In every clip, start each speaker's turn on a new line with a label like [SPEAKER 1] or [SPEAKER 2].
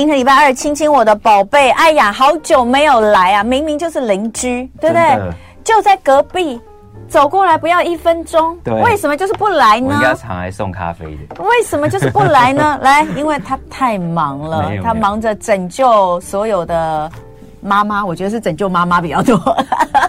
[SPEAKER 1] 今天礼拜二，亲亲我的宝贝，哎呀，好久没有来啊，明明就是邻居，对不对？就在隔壁，走过来不要一分钟，对，为什么就是不来呢？
[SPEAKER 2] 我应该常来送咖啡的，
[SPEAKER 1] 为什么就是不来呢？来，因为他太忙了，他忙着拯救所有的。妈妈，我觉得是拯救妈妈比较多。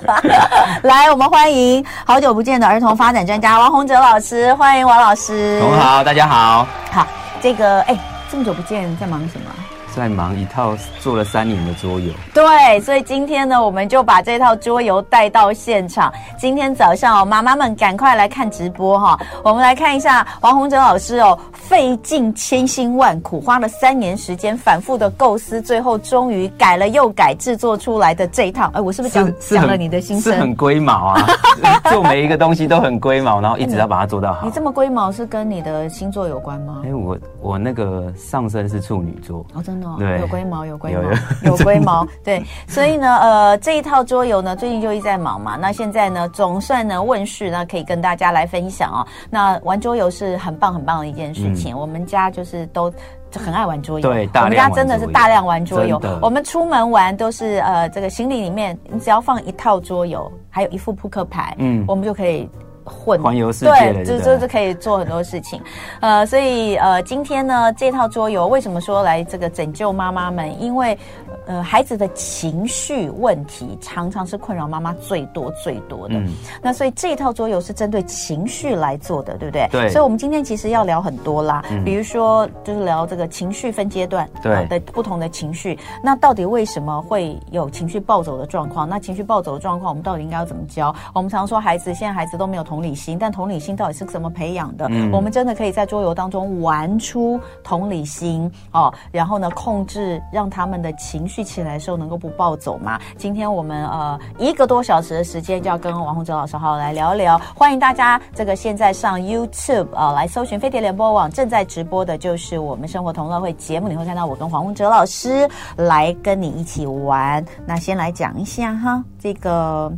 [SPEAKER 1] 来，我们欢迎好久不见的儿童发展专家王洪哲老师，欢迎王老师。
[SPEAKER 2] 同好，大家好。
[SPEAKER 1] 好，这个哎，这么久不见，在忙什么？
[SPEAKER 2] 在忙一套做了三年的桌游，
[SPEAKER 1] 对，所以今天呢，我们就把这套桌游带到现场。今天早上哦，妈妈们赶快来看直播哈！我们来看一下王宏哲老师哦，费尽千辛万苦，花了三年时间，反复的构思，最后终于改了又改，制作出来的这一套。哎，我是不是讲讲了你的心声？
[SPEAKER 2] 是很龟毛啊，做每一个东西都很龟毛，然后一直要把它做到好。
[SPEAKER 1] 你这么龟毛是跟你的星座有关吗？
[SPEAKER 2] 哎，我我那个上身是处女座
[SPEAKER 1] 哦，真的。对，有龟毛，有龟毛，有龟毛。对，所以呢，呃，这一套桌游呢，最近就一直在忙嘛。那现在呢，总算呢问世，那可以跟大家来分享哦。那玩桌游是很棒很棒的一件事情。嗯、我们家就是都很爱玩桌游，
[SPEAKER 2] 对，
[SPEAKER 1] 我们家真的是大量玩桌游。我们出门玩都是呃，这个行李里面你只要放一套桌游，还有一副扑克牌，嗯，我们就可以。混
[SPEAKER 2] 环游世界，
[SPEAKER 1] 对，就就是可以做很多事情，呃，所以呃，今天呢，这套桌游为什么说来这个拯救妈妈们？因为呃，孩子的情绪问题常常是困扰妈妈最多最多的。嗯，那所以这一套桌游是针对情绪来做的，对不对？
[SPEAKER 2] 对。
[SPEAKER 1] 所以我们今天其实要聊很多啦，嗯、比如说就是聊这个情绪分阶段对、呃、的不同的情绪，那到底为什么会有情绪暴走的状况？那情绪暴走的状况，我们到底应该要怎么教？我们常说孩子现在孩子都没有同理心，但同理心到底是怎么培养的？嗯，我们真的可以在桌游当中玩出同理心哦，然后呢，控制让他们的情绪起来的时候能够不暴走吗？今天我们呃一个多小时的时间就要跟王宏哲老师好好来聊一聊。欢迎大家这个现在上 YouTube 啊、呃、来搜寻飞碟联播网，正在直播的就是我们生活同乐会节目，你会看到我跟王宏哲老师来跟你一起玩。那先来讲一下哈，这个。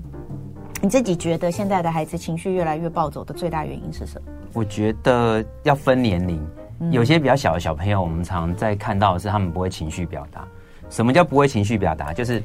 [SPEAKER 1] 你自己觉得现在的孩子情绪越来越暴走的最大原因是什么？
[SPEAKER 2] 我觉得要分年龄，有些比较小的小朋友，我们常在看到的是他们不会情绪表达。什么叫不会情绪表达？就是。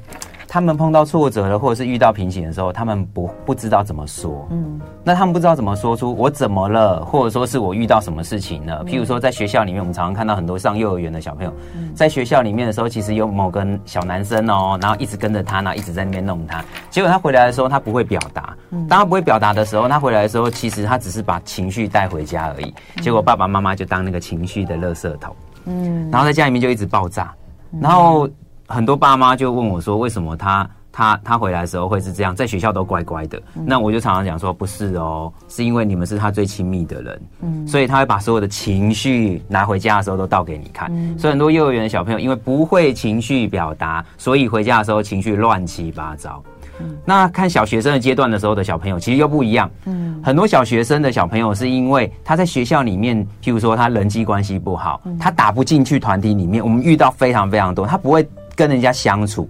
[SPEAKER 2] 他们碰到挫折了，或者是遇到瓶颈的时候，他们不不知道怎么说。嗯，那他们不知道怎么说出我怎么了，或者说是我遇到什么事情了。譬如说，在学校里面，我们常常看到很多上幼儿园的小朋友，在学校里面的时候，其实有某个小男生哦，然后一直跟着他，然后一直在那边弄他。结果他回来的时候，他不会表达。当他不会表达的时候，他回来的时候，其实他只是把情绪带回家而已。结果爸爸妈妈就当那个情绪的垃圾桶。嗯，然后在家里面就一直爆炸，然后。很多爸妈就问我说：“为什么他他他回来的时候会是这样？在学校都乖乖的。嗯”那我就常常讲说：“不是哦，是因为你们是他最亲密的人，嗯，所以他会把所有的情绪拿回家的时候都倒给你看。嗯，所以很多幼儿园的小朋友因为不会情绪表达，所以回家的时候情绪乱七八糟。嗯，那看小学生的阶段的时候的小朋友其实又不一样。嗯，很多小学生的小朋友是因为他在学校里面，譬如说他人际关系不好，他打不进去团体里面。我们遇到非常非常多，他不会。跟人家相处，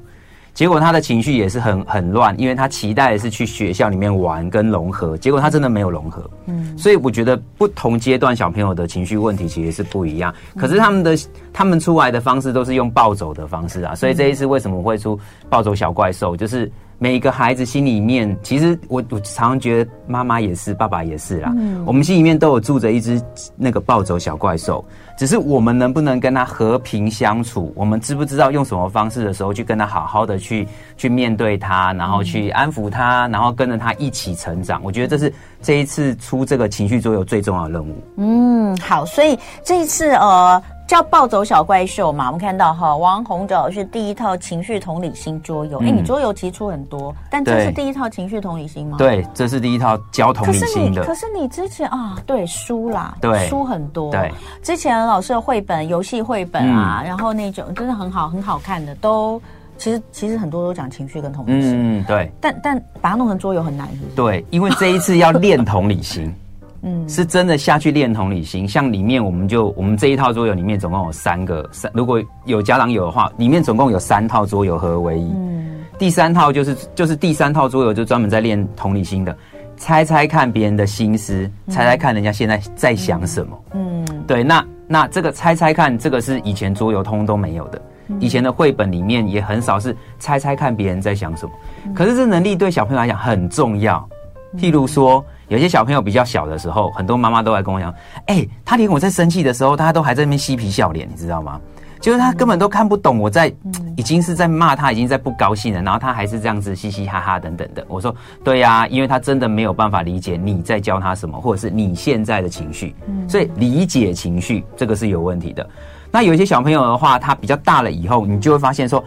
[SPEAKER 2] 结果他的情绪也是很很乱，因为他期待的是去学校里面玩跟融合，结果他真的没有融合。嗯，所以我觉得不同阶段小朋友的情绪问题其实是不一样，可是他们的他们出来的方式都是用暴走的方式啊，所以这一次为什么会出暴走小怪兽，就是。每一个孩子心里面，其实我我常常觉得妈妈也是，爸爸也是啦。嗯，我们心里面都有住着一只那个暴走小怪兽，只是我们能不能跟他和平相处？我们知不知道用什么方式的时候去跟他好好的去去面对他，然后去安抚他，然后跟着他一起成长？我觉得这是这一次出这个情绪桌游最重要的任务。
[SPEAKER 1] 嗯，好，所以这一次呃。叫暴走小怪兽嘛，我们看到哈，王红哲是第一套情绪同理心桌游。哎、嗯，你桌游提出很多，但这是第一套情绪同理心吗？
[SPEAKER 2] 对，这是第一套教同理心的。
[SPEAKER 1] 可是你，可是你之前啊，对书啦，
[SPEAKER 2] 对
[SPEAKER 1] 书很多。
[SPEAKER 2] 对，
[SPEAKER 1] 之前老师的绘本、游戏绘本啊，嗯、然后那种真的很好、很好看的，都其实其实很多都讲情绪跟同理心。
[SPEAKER 2] 嗯，对。
[SPEAKER 1] 但但把它弄成桌游很难，是不是？
[SPEAKER 2] 对，因为这一次要练同理心。嗯，是真的下去练同理心。像里面，我们就我们这一套桌游里面总共有三个三，如果有家长有的话，里面总共有三套桌游合而为一。嗯，第三套就是就是第三套桌游就专门在练同理心的，猜猜看别人的心思，猜猜看人家现在在想什么。嗯，对，那那这个猜猜看，这个是以前桌游通都没有的，以前的绘本里面也很少是猜猜看别人在想什么。可是这能力对小朋友来讲很重要。譬如说，有些小朋友比较小的时候，很多妈妈都来跟我讲，哎，他连我在生气的时候，他都还在那边嬉皮笑脸，你知道吗？就是他根本都看不懂我在，已经是在骂他，已经在不高兴了，然后他还是这样子嘻嘻哈哈等等的。我说，对呀，因为他真的没有办法理解你在教他什么，或者是你现在的情绪，所以理解情绪这个是有问题的。那有一些小朋友的话，他比较大了以后，你就会发现说，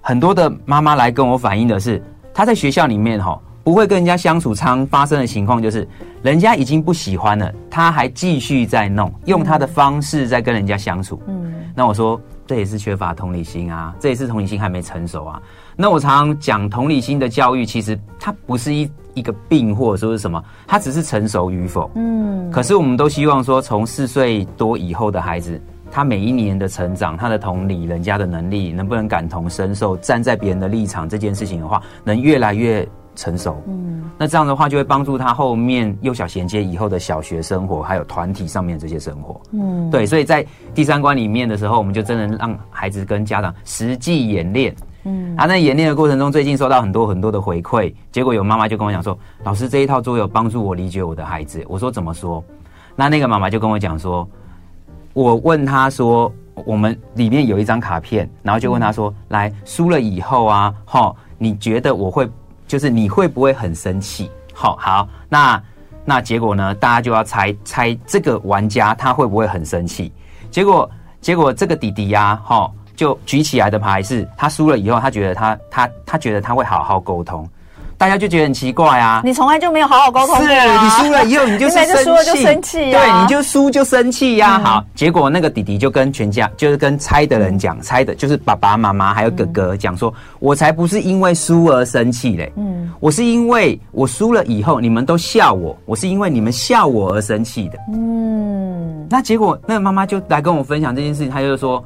[SPEAKER 2] 很多的妈妈来跟我反映的是，他在学校里面哈。不会跟人家相处，常发生的情况就是，人家已经不喜欢了，他还继续在弄，用他的方式在跟人家相处。嗯，那我说这也是缺乏同理心啊，这也是同理心还没成熟啊。那我常常讲同理心的教育，其实它不是一一个病或者说是什么，它只是成熟与否。嗯，可是我们都希望说，从四岁多以后的孩子，他每一年的成长，他的同理人家的能力，能不能感同身受，站在别人的立场这件事情的话，能越来越。成熟，嗯，那这样的话就会帮助他后面幼小衔接以后的小学生活，还有团体上面这些生活，嗯，对，所以在第三关里面的时候，我们就真的让孩子跟家长实际演练，嗯，啊，那演练的过程中，最近收到很多很多的回馈，结果有妈妈就跟我讲说，老师这一套桌游帮助我理解我的孩子，我说怎么说？那那个妈妈就跟我讲说，我问他说，我们里面有一张卡片，然后就问他说，来输了以后啊，哈，你觉得我会？就是你会不会很生气？好，好，那那结果呢？大家就要猜猜这个玩家他会不会很生气？结果结果这个弟弟呀、啊，哈，就举起来的牌是，他输了以后，他觉得他他他觉得他会好好沟通。大家就觉得很奇怪啊！你
[SPEAKER 1] 从来就没有好好沟通。是
[SPEAKER 2] 你输了以后，你就是生气，输了就生气，对，你就输就生气呀。好，结果那个弟弟就跟全家，就是跟猜的人讲，猜的就是爸爸妈妈还有哥哥讲说，我才不是因为输而生气嘞，嗯，我是因为我输了以后你们都笑我，我是因为你们笑我而生气的，嗯。那结果那个妈妈就来跟我分享这件事情，她就说，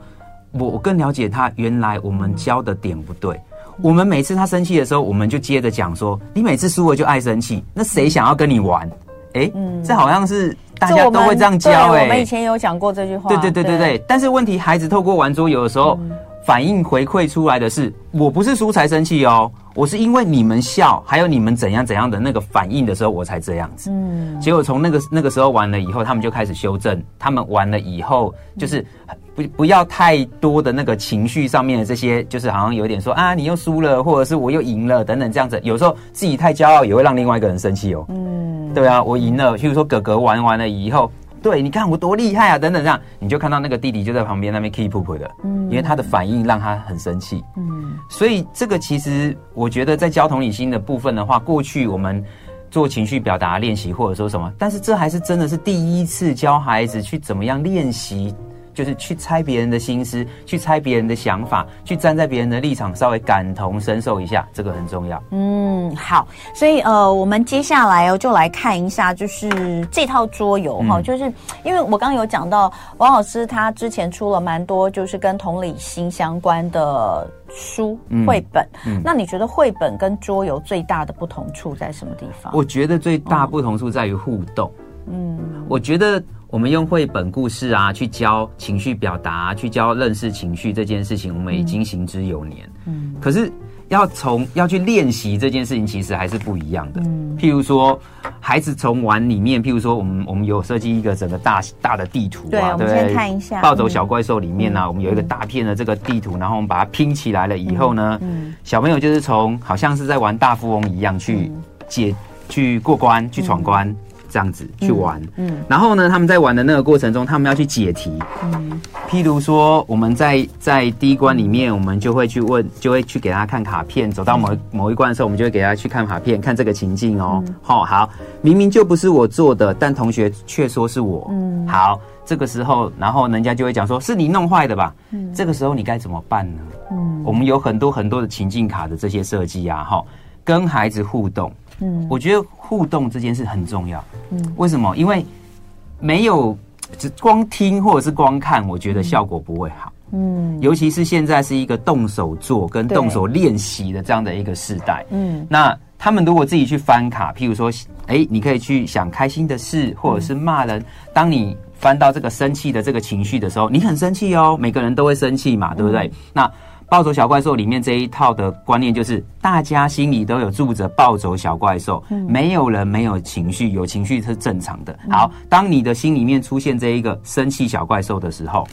[SPEAKER 2] 我我更了解他，原来我们教的点不对。我们每次他生气的时候，我们就接着讲说：“你每次输了就爱生气，那谁想要跟你玩？”哎，嗯，这好像是大家都会这样教哎。
[SPEAKER 1] 我们以前有讲过这句话。
[SPEAKER 2] 对对对对对。但是问题，孩子透过玩桌游的时候，反应回馈出来的是：我不是输才生气哦，我是因为你们笑，还有你们怎样怎样的那个反应的时候，我才这样子。嗯。结果从那个那个时候玩了以后，他们就开始修正。他们玩了以后，就是。不不要太多的那个情绪上面的这些，就是好像有点说啊，你又输了，或者是我又赢了等等这样子。有时候自己太骄傲也会让另外一个人生气哦。嗯，对啊，我赢了。譬如说哥哥玩完了以后，对，你看我多厉害啊，等等这样，你就看到那个弟弟就在旁边那边 keep up 的，嗯，因为他的反应让他很生气。嗯，所以这个其实我觉得在教同理心的部分的话，过去我们做情绪表达练习或者说什么，但是这还是真的是第一次教孩子去怎么样练习。就是去猜别人的心思，去猜别人的想法，去站在别人的立场，稍微感同身受一下，这个很重要。
[SPEAKER 1] 嗯，好，所以呃，我们接下来哦，就来看一下，就是这套桌游哈，就是因为我刚刚有讲到王老师他之前出了蛮多，就是跟同理心相关的书绘本。嗯，那你觉得绘本跟桌游最大的不同处在什么地方？
[SPEAKER 2] 我觉得最大不同处在于互动。嗯，我觉得。我们用绘本故事啊，去教情绪表达，去教认识情绪这件事情，我们已经行之有年。嗯，可是要从要去练习这件事情，其实还是不一样的。嗯，譬如说，孩子从玩里面，譬如说，我们我们有设计一个整个大大的地图啊，
[SPEAKER 1] 对，我们先看一下。
[SPEAKER 2] 暴走小怪兽里面呢、啊，我们有一个大片的这个地图，然后我们把它拼起来了以后呢，嗯，小朋友就是从好像是在玩大富翁一样去解、去过关、去闯关。这样子去玩，嗯，嗯，然后呢，他们在玩的那个过程中，他们要去解题，嗯，譬如说，我们在在第一关里面，我们就会去问，就会去给他看卡片，走到某某一关的时候，我们就会给他去看卡片，看这个情境哦，好、嗯，好，明明就不是我做的，但同学却说是我，嗯，好，这个时候，然后人家就会讲说，是你弄坏的吧，嗯，这个时候你该怎么办呢？嗯，我们有很多很多的情境卡的这些设计啊，哈，跟孩子互动。嗯，我觉得互动这件事很重要。嗯，为什么？因为没有只光听或者是光看，我觉得效果不会好。嗯，尤其是现在是一个动手做跟动手练习的这样的一个时代。嗯，那。他们如果自己去翻卡，譬如说，哎，你可以去想开心的事，或者是骂人。当你翻到这个生气的这个情绪的时候，你很生气哦，每个人都会生气嘛，对不对？那暴走小怪兽里面这一套的观念就是，大家心里都有住着暴走小怪兽，没有人没有情绪，有情绪是正常的。好，当你的心里面出现这一个生气小怪兽的时候，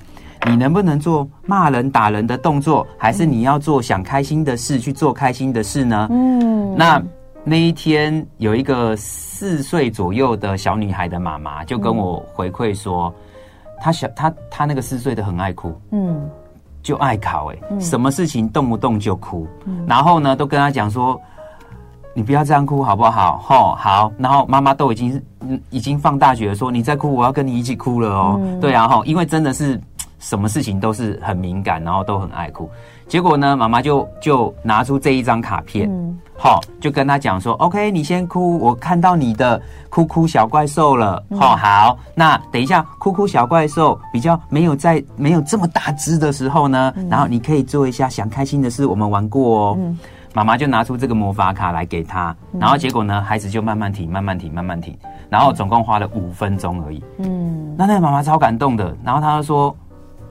[SPEAKER 2] 你能不能做骂人打人的动作，还是你要做想开心的事去做开心的事呢？嗯，那那一天有一个四岁左右的小女孩的妈妈就跟我回馈说，她小她她那个四岁的很爱哭，嗯，就爱考哎、欸，什么事情动不动就哭，然后呢都跟他讲说，你不要这样哭好不好？吼好，然后妈妈都已经已经放大绝了，说你再哭我要跟你一起哭了哦，对啊吼，因为真的是。什么事情都是很敏感，然后都很爱哭。结果呢，妈妈就就拿出这一张卡片，好、嗯，就跟他讲说：“OK，你先哭，我看到你的哭哭小怪兽了。嗯”好，好，那等一下哭哭小怪兽比较没有在没有这么大只的时候呢，嗯、然后你可以做一下想开心的事，我们玩过哦。嗯、妈妈就拿出这个魔法卡来给他，然后结果呢，孩子就慢慢停，慢慢停，慢慢停，然后总共花了五分钟而已。嗯，那那个妈妈超感动的，然后她就说。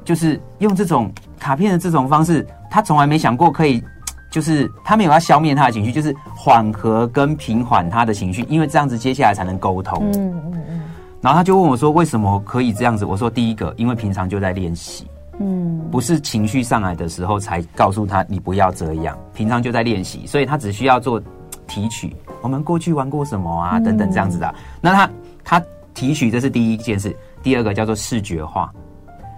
[SPEAKER 2] 就是用这种卡片的这种方式，他从来没想过可以，就是他没有要消灭他的情绪，就是缓和跟平缓他的情绪，因为这样子接下来才能沟通。嗯嗯嗯。然后他就问我说：“为什么可以这样子？”我说：“第一个，因为平常就在练习，嗯，不是情绪上来的时候才告诉他你不要这样，平常就在练习，所以他只需要做提取，我们过去玩过什么啊，等等这样子的。那他他提取这是第一件事，第二个叫做视觉化。”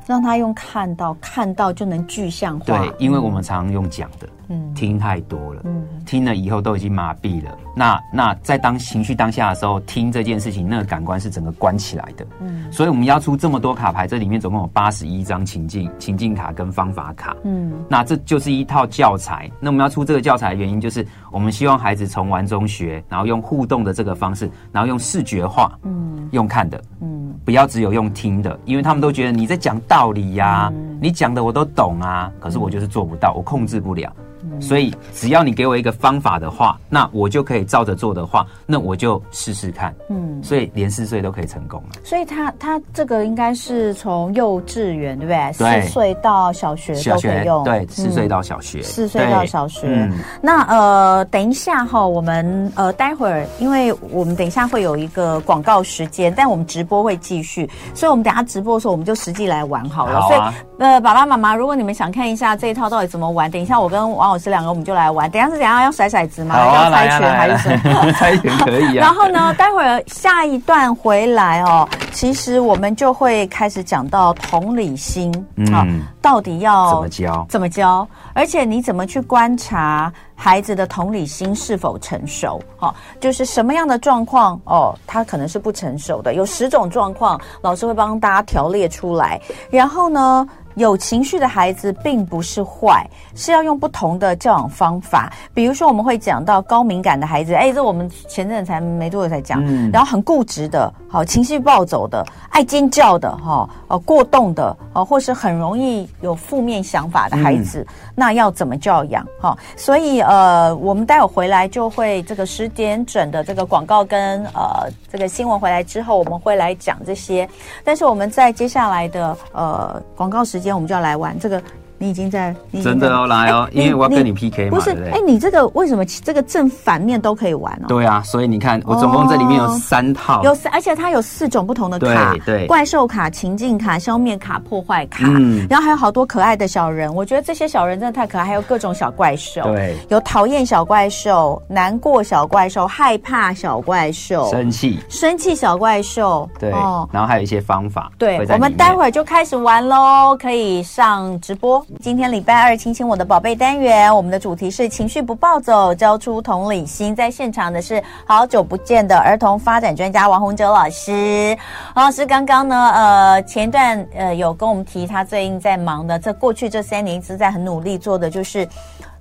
[SPEAKER 1] 让他用看到，看到就能具象化。
[SPEAKER 2] 对，因为我们常常用讲的，嗯，听太多了，嗯，听了以后都已经麻痹了。那那在当情绪当下的时候，听这件事情，那个感官是整个关起来的。嗯，所以我们要出这么多卡牌，这里面总共有八十一张情境情境卡跟方法卡。嗯，那这就是一套教材。那我们要出这个教材的原因，就是我们希望孩子从玩中学，然后用互动的这个方式，然后用视觉化，嗯，用看的，嗯，不要只有用听的，因为他们都觉得你在讲道理呀、啊，嗯、你讲的我都懂啊，可是我就是做不到，我控制不了。所以，只要你给我一个方法的话，那我就可以照着做的话，那我就试试看。嗯，所以连四岁都可以成功了。
[SPEAKER 1] 所以他他这个应该是从幼稚园对不对？四岁到小学都可以用。
[SPEAKER 2] 对，四岁到小学。
[SPEAKER 1] 四岁到小学。嗯。那呃，等一下哈，我们呃待会儿，因为我们等一下会有一个广告时间，但我们直播会继续，所以我们等下直播的时候，我们就实际来玩好了。好啊。所以呃，爸爸妈妈，如果你们想看一下这一套到底怎么玩，等一下我跟王老师两个我们就来玩。等一下是怎样？要甩骰子吗？要猜拳还是什么？
[SPEAKER 2] 猜拳可以啊。
[SPEAKER 1] 然后呢，待会儿下一段回来哦，其实我们就会开始讲到同理心，嗯，到底要
[SPEAKER 2] 怎么教？
[SPEAKER 1] 怎么教？而且你怎么去观察孩子的同理心是否成熟？哦，就是什么样的状况哦，他可能是不成熟的。有十种状况，老师会帮大家条列出来。然后呢，有情绪的孩子并不是坏，是要用不同的教养方法。比如说，我们会讲到高敏感的孩子，哎，这我们前阵才没多久才讲。嗯。然后很固执的，好情绪暴走的，爱尖叫的，哈，呃，过动的，哦，或是很容易有负面想法的孩子，嗯、那要怎么教养？哈，所以呃，我们待会回来就会这个十点整的这个广告跟呃这个新闻回来之后，我们会来讲这些。但是我们在接下来的呃广告时。今天我们就要来玩这个。你已经在，
[SPEAKER 2] 真的哦，来哦，因为我要跟你 PK 嘛，
[SPEAKER 1] 不是？哎，你这个为什么这个正反面都可以玩哦？
[SPEAKER 2] 对啊，所以你看，我总共这里面有三套，
[SPEAKER 1] 有三，而且它有四种不同的卡，对，怪兽卡、情境卡、消灭卡、破坏卡，嗯，然后还有好多可爱的小人，我觉得这些小人真的太可爱，还有各种小怪兽，对，有讨厌小怪兽、难过小怪兽、害怕小怪兽、
[SPEAKER 2] 生气、
[SPEAKER 1] 生气小怪兽，
[SPEAKER 2] 对，哦，然后还有一些方法，
[SPEAKER 1] 对，我们待会儿就开始玩喽，可以上直播。今天礼拜二，亲亲我的宝贝单元，我们的主题是情绪不暴走，教出同理心。在现场的是好久不见的儿童发展专家王洪哲老师。王老师刚刚呢，呃，前段呃有跟我们提，他最近在忙的，这过去这三年一直在很努力做的，就是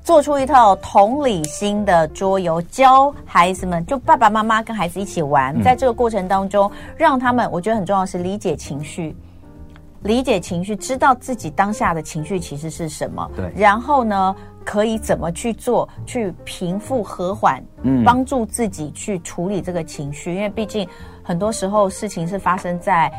[SPEAKER 1] 做出一套同理心的桌游，教孩子们，就爸爸妈妈跟孩子一起玩，在这个过程当中，让他们，我觉得很重要是理解情绪。理解情绪，知道自己当下的情绪其实是什么，
[SPEAKER 2] 对，
[SPEAKER 1] 然后呢，可以怎么去做，去平复、和缓，嗯，帮助自己去处理这个情绪，因为毕竟很多时候事情是发生在。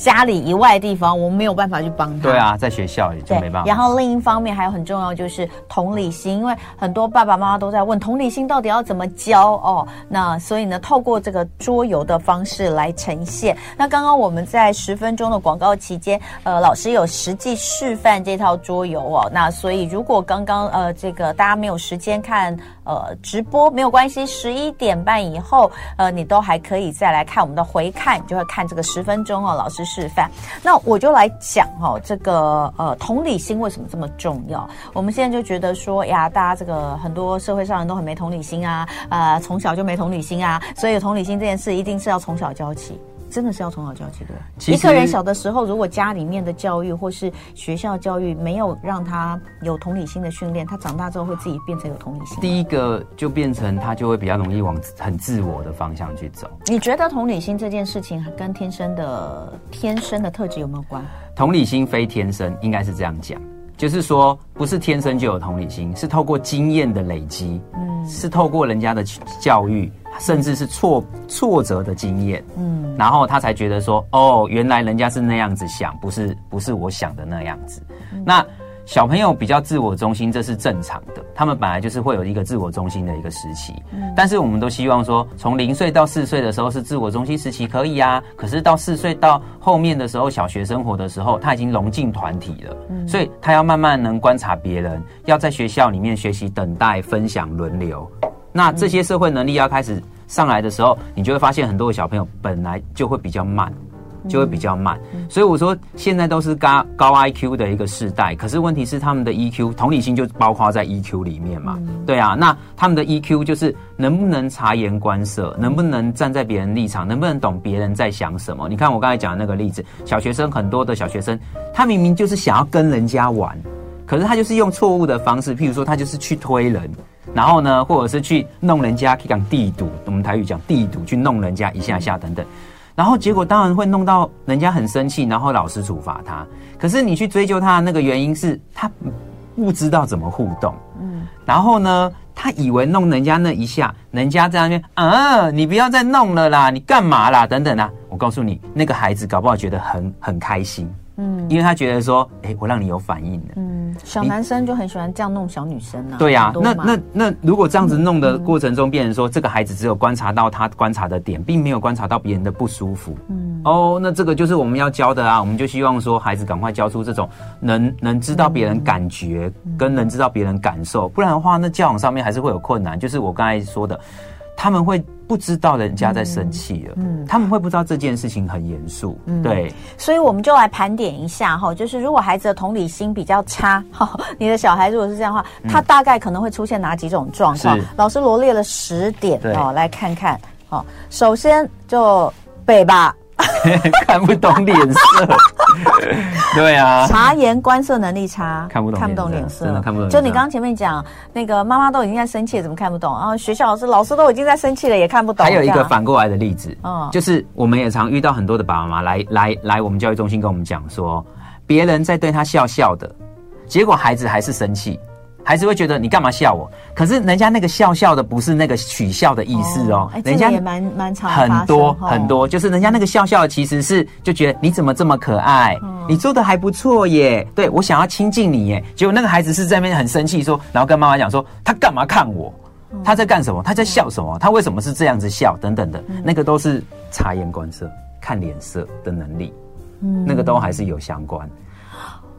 [SPEAKER 1] 家里以外的地方，我们没有办法去帮他。
[SPEAKER 2] 对啊，在学校也就没办法。
[SPEAKER 1] 然后另一方面还有很重要就是同理心，因为很多爸爸妈妈都在问同理心到底要怎么教哦。那所以呢，透过这个桌游的方式来呈现。那刚刚我们在十分钟的广告期间，呃，老师有实际示范这套桌游哦。那所以如果刚刚呃这个大家没有时间看呃直播，没有关系，十一点半以后呃你都还可以再来看我们的回看，就会看这个十分钟哦，老师。示范，那我就来讲哈，这个呃同理心为什么这么重要？我们现在就觉得说呀，大家这个很多社会上人都很没同理心啊，啊、呃，从小就没同理心啊，所以同理心这件事一定是要从小教起。真的是要从小教起的。一个人小的时候，如果家里面的教育或是学校教育没有让他有同理心的训练，他长大之后会自己变成有同理心。
[SPEAKER 2] 第一个就变成他就会比较容易往很自我的方向去走。
[SPEAKER 1] 你觉得同理心这件事情跟天生的天生的特质有没有关？
[SPEAKER 2] 同理心非天生，应该是这样讲，就是说不是天生就有同理心，是透过经验的累积，嗯，是透过人家的教育。甚至是挫挫折的经验，嗯，然后他才觉得说，哦，原来人家是那样子想，不是不是我想的那样子。嗯、那小朋友比较自我中心，这是正常的，他们本来就是会有一个自我中心的一个时期。嗯，但是我们都希望说，从零岁到四岁的时候是自我中心时期，可以啊。可是到四岁到后面的时候，小学生活的时候，他已经融进团体了，嗯，所以他要慢慢能观察别人，要在学校里面学习等待、分享、轮流。那这些社会能力要开始上来的时候，你就会发现很多的小朋友本来就会比较慢，就会比较慢。所以我说现在都是高高 IQ 的一个世代，可是问题是他们的 EQ 同理心就包括在 EQ 里面嘛？对啊，那他们的 EQ 就是能不能察言观色，能不能站在别人立场，能不能懂别人在想什么？你看我刚才讲的那个例子，小学生很多的小学生，他明明就是想要跟人家玩，可是他就是用错误的方式，譬如说他就是去推人。然后呢，或者是去弄人家，可以讲地赌，我们台语讲地赌，去弄人家一下下等等，然后结果当然会弄到人家很生气，然后老师处罚他。可是你去追究他的那个原因是他不知道怎么互动，嗯，然后呢，他以为弄人家那一下，人家在那边，啊，你不要再弄了啦，你干嘛啦？等等啊，我告诉你，那个孩子搞不好觉得很很开心。嗯，因为他觉得说，哎、欸，我让你有反应了。嗯，
[SPEAKER 1] 小男生就很喜欢这样弄小女生啊。
[SPEAKER 2] 对呀、啊，那那那如果这样子弄的过程中，变成说这个孩子只有观察到他观察的点，并没有观察到别人的不舒服。嗯，哦，那这个就是我们要教的啊。我们就希望说，孩子赶快教出这种能能知道别人感觉，跟能知道别人感受。不然的话，那教养上面还是会有困难。就是我刚才说的。他们会不知道人家在生气了，嗯，他们会不知道这件事情很严肃，嗯，对，
[SPEAKER 1] 所以我们就来盘点一下哈，就是如果孩子的同理心比较差，哈，你的小孩如果是这样的话，他大概可能会出现哪几种状况？老师罗列了十点哦，来看看，好，首先就北吧。
[SPEAKER 2] 看不懂脸色，对啊，
[SPEAKER 1] 察言观色能力差，
[SPEAKER 2] 看不懂，
[SPEAKER 1] 看不懂脸色，
[SPEAKER 2] 真的看不懂。
[SPEAKER 1] 就你刚刚前面讲那个妈妈都已经在生气了，怎么看不懂？然后学校老师老师都已经在生气了，也看不懂。
[SPEAKER 2] 还有一个反过来的例子，嗯，就是我们也常遇到很多的爸爸妈妈来来来我们教育中心跟我们讲说，别人在对他笑笑的，结果孩子还是生气。还是会觉得你干嘛笑我？可是人家那个笑笑的不是那个取笑的意思哦，人家
[SPEAKER 1] 也蛮蛮常
[SPEAKER 2] 很多很多，就是人家那个笑笑的其实是就觉得你怎么这么可爱，你做的还不错耶，对，我想要亲近你耶。结果那个孩子是在那边很生气说，然后跟妈妈讲说他干嘛看我？他在干什么？他在笑什么？他为什么是这样子笑？等等的，那个都是察言观色、看脸色的能力，那个都还是有相关。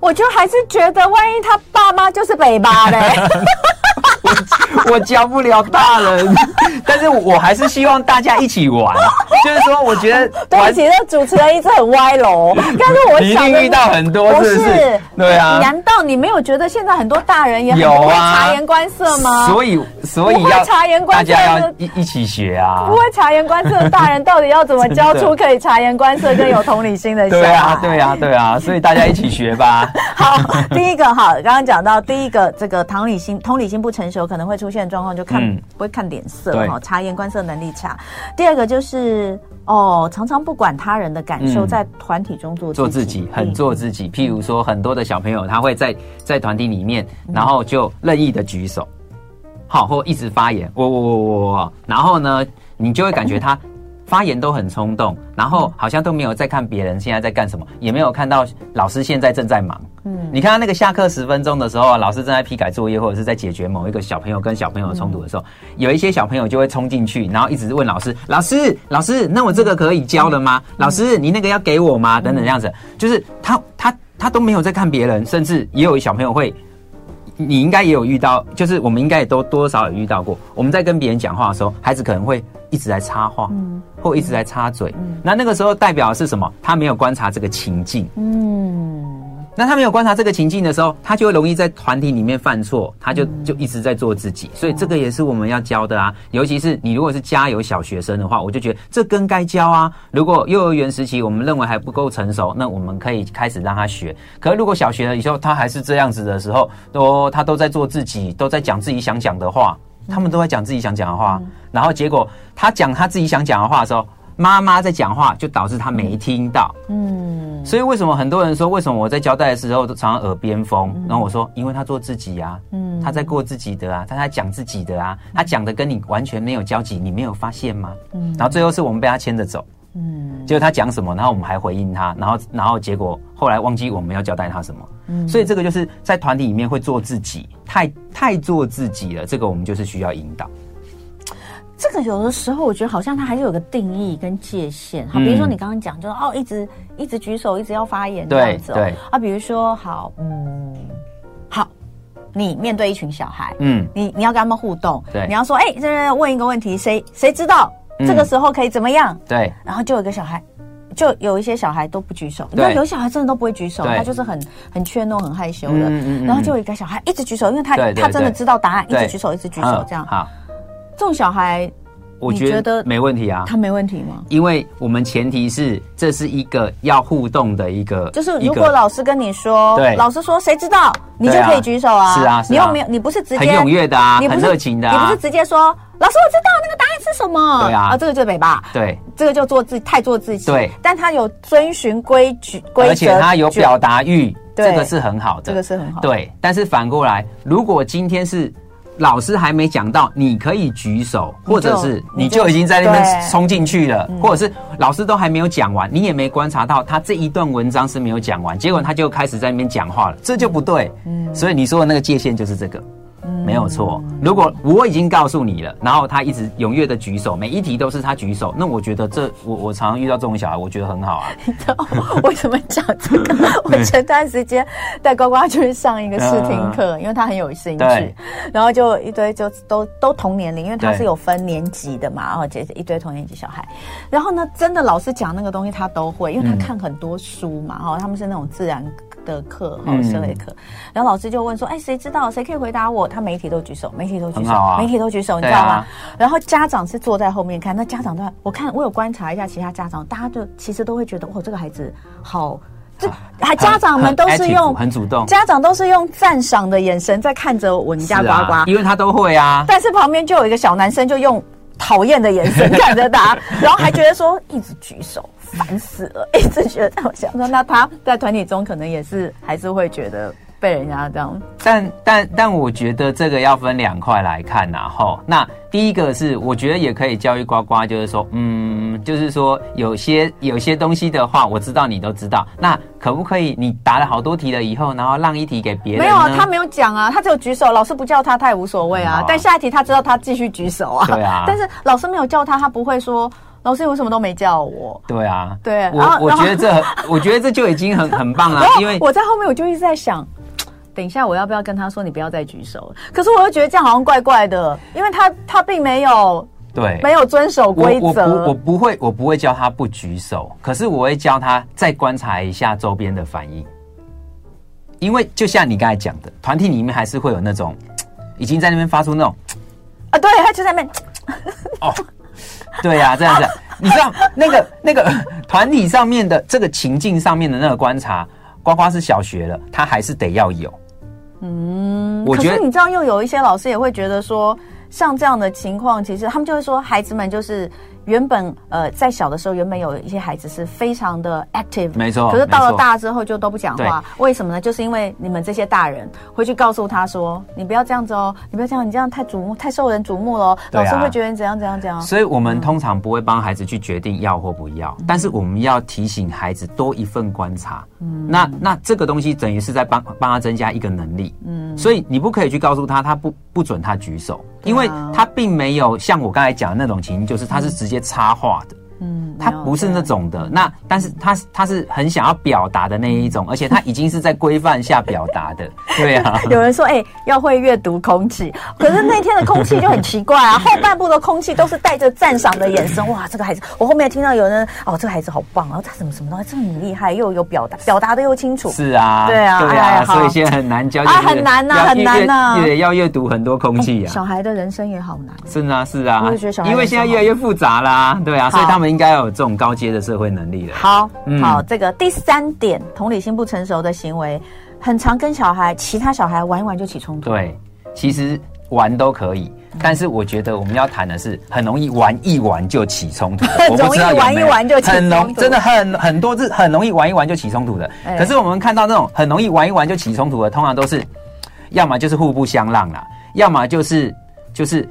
[SPEAKER 1] 我就还是觉得，万一他爸妈就是北巴嘞。
[SPEAKER 2] 我教不了大人，但是我还是希望大家一起玩。就是说，我觉得
[SPEAKER 1] 对不起，这主持人一直很歪楼。但是我想，
[SPEAKER 2] 你一定遇到很多，是不是？对啊。
[SPEAKER 1] 难道你没有觉得现在很多大人也很不会察言观色吗？
[SPEAKER 2] 所以，所以要
[SPEAKER 1] 察言观色，
[SPEAKER 2] 大家要一一起学啊。
[SPEAKER 1] 不会察言观色的大人，到底要怎么教出可以察言观色跟有同理心的？
[SPEAKER 2] 对啊，对啊，对啊。所以大家一起学吧。
[SPEAKER 1] 好，第一个哈，刚刚讲到第一个，这个同理心，同理心不成熟，可能会出现状况，就看、嗯、不会看脸色哈，察言观色能力差。第二个就是哦，常常不管他人的感受，嗯、在团体中做
[SPEAKER 2] 做自己，很做自己。譬如说，很多的小朋友他会在在团体里面，然后就任意的举手，好，或一直发言，我我我我我，然后呢，你就会感觉他。发言都很冲动，然后好像都没有在看别人现在在干什么，也没有看到老师现在正在忙。嗯，你看他那个下课十分钟的时候，老师正在批改作业，或者是在解决某一个小朋友跟小朋友的冲突的时候，嗯、有一些小朋友就会冲进去，然后一直问老师：“老师，老师，那我这个可以教了吗？嗯、老师，你那个要给我吗？”等等这样子，就是他他他都没有在看别人，甚至也有小朋友会。你应该也有遇到，就是我们应该也都多少有遇到过。我们在跟别人讲话的时候，孩子可能会一直在插话，嗯，或一直在插嘴，嗯，那那个时候代表的是什么？他没有观察这个情境，嗯。那他没有观察这个情境的时候，他就会容易在团体里面犯错，他就就一直在做自己，所以这个也是我们要教的啊。尤其是你如果是家有小学生的话，我就觉得这更该教啊。如果幼儿园时期我们认为还不够成熟，那我们可以开始让他学。可是如果小学了以后他还是这样子的时候，都他都在做自己，都在讲自己想讲的话，他们都在讲自己想讲的话，然后结果他讲他自己想讲的话的时候。妈妈在讲话，就导致他没听到。嗯，所以为什么很多人说，为什么我在交代的时候都常常耳边风？然后我说，因为他做自己啊，嗯，他在过自己的啊，他在讲自己的啊，他讲的跟你完全没有交集，你没有发现吗？嗯，然后最后是我们被他牵着走，嗯，结果他讲什么，然后我们还回应他，然后然后结果后来忘记我们要交代他什么，嗯，所以这个就是在团体里面会做自己，太太做自己了，这个我们就是需要引导。
[SPEAKER 1] 这个有的时候，我觉得好像它还是有个定义跟界限。好，比如说你刚刚讲，就是哦，一直一直举手，一直要发言这样子。对。啊，比如说，好，嗯，好，你面对一群小孩，嗯，你你要跟他们互动，对，你要说，哎，这问一个问题，谁谁知道这个时候可以怎么样？对。然后就有一个小孩，就有一些小孩都不举手，那，有小孩真的都不会举手，他就是很很怯懦、很害羞的。嗯嗯。然后就有一个小孩一直举手，因为他他真的知道答案，一直举手，一直举手，这样。好。这种小孩，
[SPEAKER 2] 我觉得没问题啊。
[SPEAKER 1] 他没问题吗？
[SPEAKER 2] 因为我们前提是这是一个要互动的一个，
[SPEAKER 1] 就是如果老师跟你说，对，老师说谁知道，你就可以举手啊。是啊，你又没有，你不是直接
[SPEAKER 2] 很踊跃的啊，很热情的，
[SPEAKER 1] 你不是直接说老师我知道那个答案是什么？
[SPEAKER 2] 对啊，
[SPEAKER 1] 啊这个就北吧。
[SPEAKER 2] 对，
[SPEAKER 1] 这个就做自己，太做自己。
[SPEAKER 2] 对，
[SPEAKER 1] 但他有遵循规矩规则，
[SPEAKER 2] 而且他有表达欲，这个是很好的，
[SPEAKER 1] 这个是很好。
[SPEAKER 2] 对，但是反过来，如果今天是。老师还没讲到，你可以举手，或者是你就已经在那边冲进去了，或者是老师都还没有讲完，你也没观察到他这一段文章是没有讲完，结果他就开始在那边讲话了，这就不对。嗯，所以你说的那个界限就是这个。没有错。如果我已经告诉你了，然后他一直踊跃的举手，每一题都是他举手，那我觉得这我我常常遇到这种小孩，我觉得很好啊。
[SPEAKER 1] 你知道为什么讲这个？我前段时间带呱呱去上一个试听课，因为他很有兴趣，然后就一堆就都都同年龄，因为他是有分年级的嘛，然后这一堆同年级小孩。然后呢，真的老师讲那个东西他都会，因为他看很多书嘛，哈，他们是那种自然的课哈，社会课。然后老师就问说：“哎，谁知道？谁可以回答我？”他每一题都举手，每一题都举手，每一题都举手，你知道吗？然后家长是坐在后面看，那家长都我看我有观察一下其他家长，大家就其实都会觉得哇，这个孩子好，这还家长们都是用
[SPEAKER 2] 很主动，
[SPEAKER 1] 家长都是用赞赏的眼神在看着我们家呱呱，
[SPEAKER 2] 因为他都会啊。
[SPEAKER 1] 但是旁边就有一个小男生就用讨厌的眼神看着他，然后还觉得说一直举手。烦死了，一直觉得我想说，那他在团体中可能也是还是会觉得被人家这样。
[SPEAKER 2] 但但但我觉得这个要分两块来看呐，吼。那第一个是我觉得也可以教育呱呱，就是说，嗯，就是说有些有些东西的话，我知道你都知道，那可不可以你答了好多题了以后，然后让一题给别人？没
[SPEAKER 1] 有啊，他没有讲啊，他只有举手，老师不叫他，他也无所谓啊。嗯、但下一题他知道他继续举手啊。
[SPEAKER 2] 对啊。
[SPEAKER 1] 但是老师没有叫他，他不会说。老师为什么都没叫我？
[SPEAKER 2] 对啊，
[SPEAKER 1] 对，
[SPEAKER 2] 我我觉得这，我觉得这就已经很很棒了。因为
[SPEAKER 1] 我在后面，我就一直在想，等一下我要不要跟他说，你不要再举手？可是我又觉得这样好像怪怪的，因为他他并没有对，没有遵守规则。
[SPEAKER 2] 我我，我不会，我不会教他不举手，可是我会教他再观察一下周边的反应，因为就像你刚才讲的，团体里面还是会有那种已经在那边发出那种
[SPEAKER 1] 啊，对，他就在那边
[SPEAKER 2] 哦。对呀、啊，这样子，你知道那个那个团体上面的这个情境上面的那个观察，呱呱是小学了，他还是得要有。
[SPEAKER 1] 嗯，我觉得可是你知道，又有一些老师也会觉得说，像这样的情况，其实他们就会说，孩子们就是原本呃在小的时候，原本有一些孩子是非常的 active，
[SPEAKER 2] 没错。
[SPEAKER 1] 可是到了大之后就都不讲
[SPEAKER 2] 话，
[SPEAKER 1] 为什么呢？就是因为你们这些大人会去告诉他说：“你不要这样子哦，你不要这样，你这样太瞩目，太受人瞩目了哦。啊”老师会觉得你怎样怎样怎样。
[SPEAKER 2] 所以我们通常不会帮孩子去决定要或不要，嗯、但是我们要提醒孩子多一份观察。嗯，那那这个东西等于是在帮帮他增加一个能力。嗯，所以你不可以去告诉他，他不不准他举手，因为他并没有像我刚才讲的那种情形，就是他是直接插画的。嗯，他不是那种的，那但是他他是很想要表达的那一种，而且他已经是在规范下表达的，对啊。
[SPEAKER 1] 有人说，哎、欸，要会阅读空气，可是那天的空气就很奇怪啊，后半部的空气都是带着赞赏的眼神，哇，这个孩子，我后面听到有人，哦，这个孩子好棒啊，他怎么什么东西，这么厉害，又有表达，表达的又清楚，
[SPEAKER 2] 是啊，
[SPEAKER 1] 对啊，
[SPEAKER 2] 对啊，所以现在很难教，
[SPEAKER 1] 啊，很难呐，很难呐，
[SPEAKER 2] 对，要阅读很多空气啊，
[SPEAKER 1] 小孩的人生也好难，
[SPEAKER 2] 是啊，是啊，因为现在越来越复杂啦，对啊，所以他们应该要有这种高。阶的社会能力了。
[SPEAKER 1] 好，嗯、好，这个第三点，同理心不成熟的行为，很常跟小孩、其他小孩玩一玩就起冲突。
[SPEAKER 2] 对，其实玩都可以，嗯、但是我觉得我们要谈的是，很容易玩一玩就起冲突。
[SPEAKER 1] 很容易玩一玩就起冲突，
[SPEAKER 2] 很容真的很很多是很容易玩一玩就起冲突的。欸、可是我们看到那种很容易玩一玩就起冲突的，通常都是要么就是互不相让啦，要么就是就是。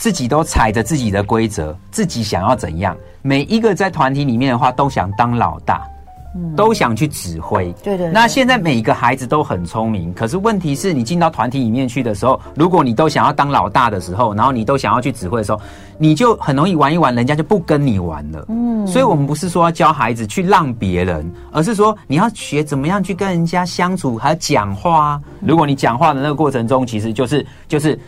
[SPEAKER 2] 自己都踩着自己的规则，自己想要怎样？每一个在团体里面的话，都想当老大，嗯，都想去指挥。
[SPEAKER 1] 对，对对。
[SPEAKER 2] 那现在每一个孩子都很聪明，可是问题是你进到团体里面去的时候，如果你都想要当老大的时候，然后你都想要去指挥的时候，你就很容易玩一玩，人家就不跟你玩了。嗯。所以我们不是说要教孩子去让别人，而是说你要学怎么样去跟人家相处，还有讲话。如果你讲话的那个过程中，其实就是就是。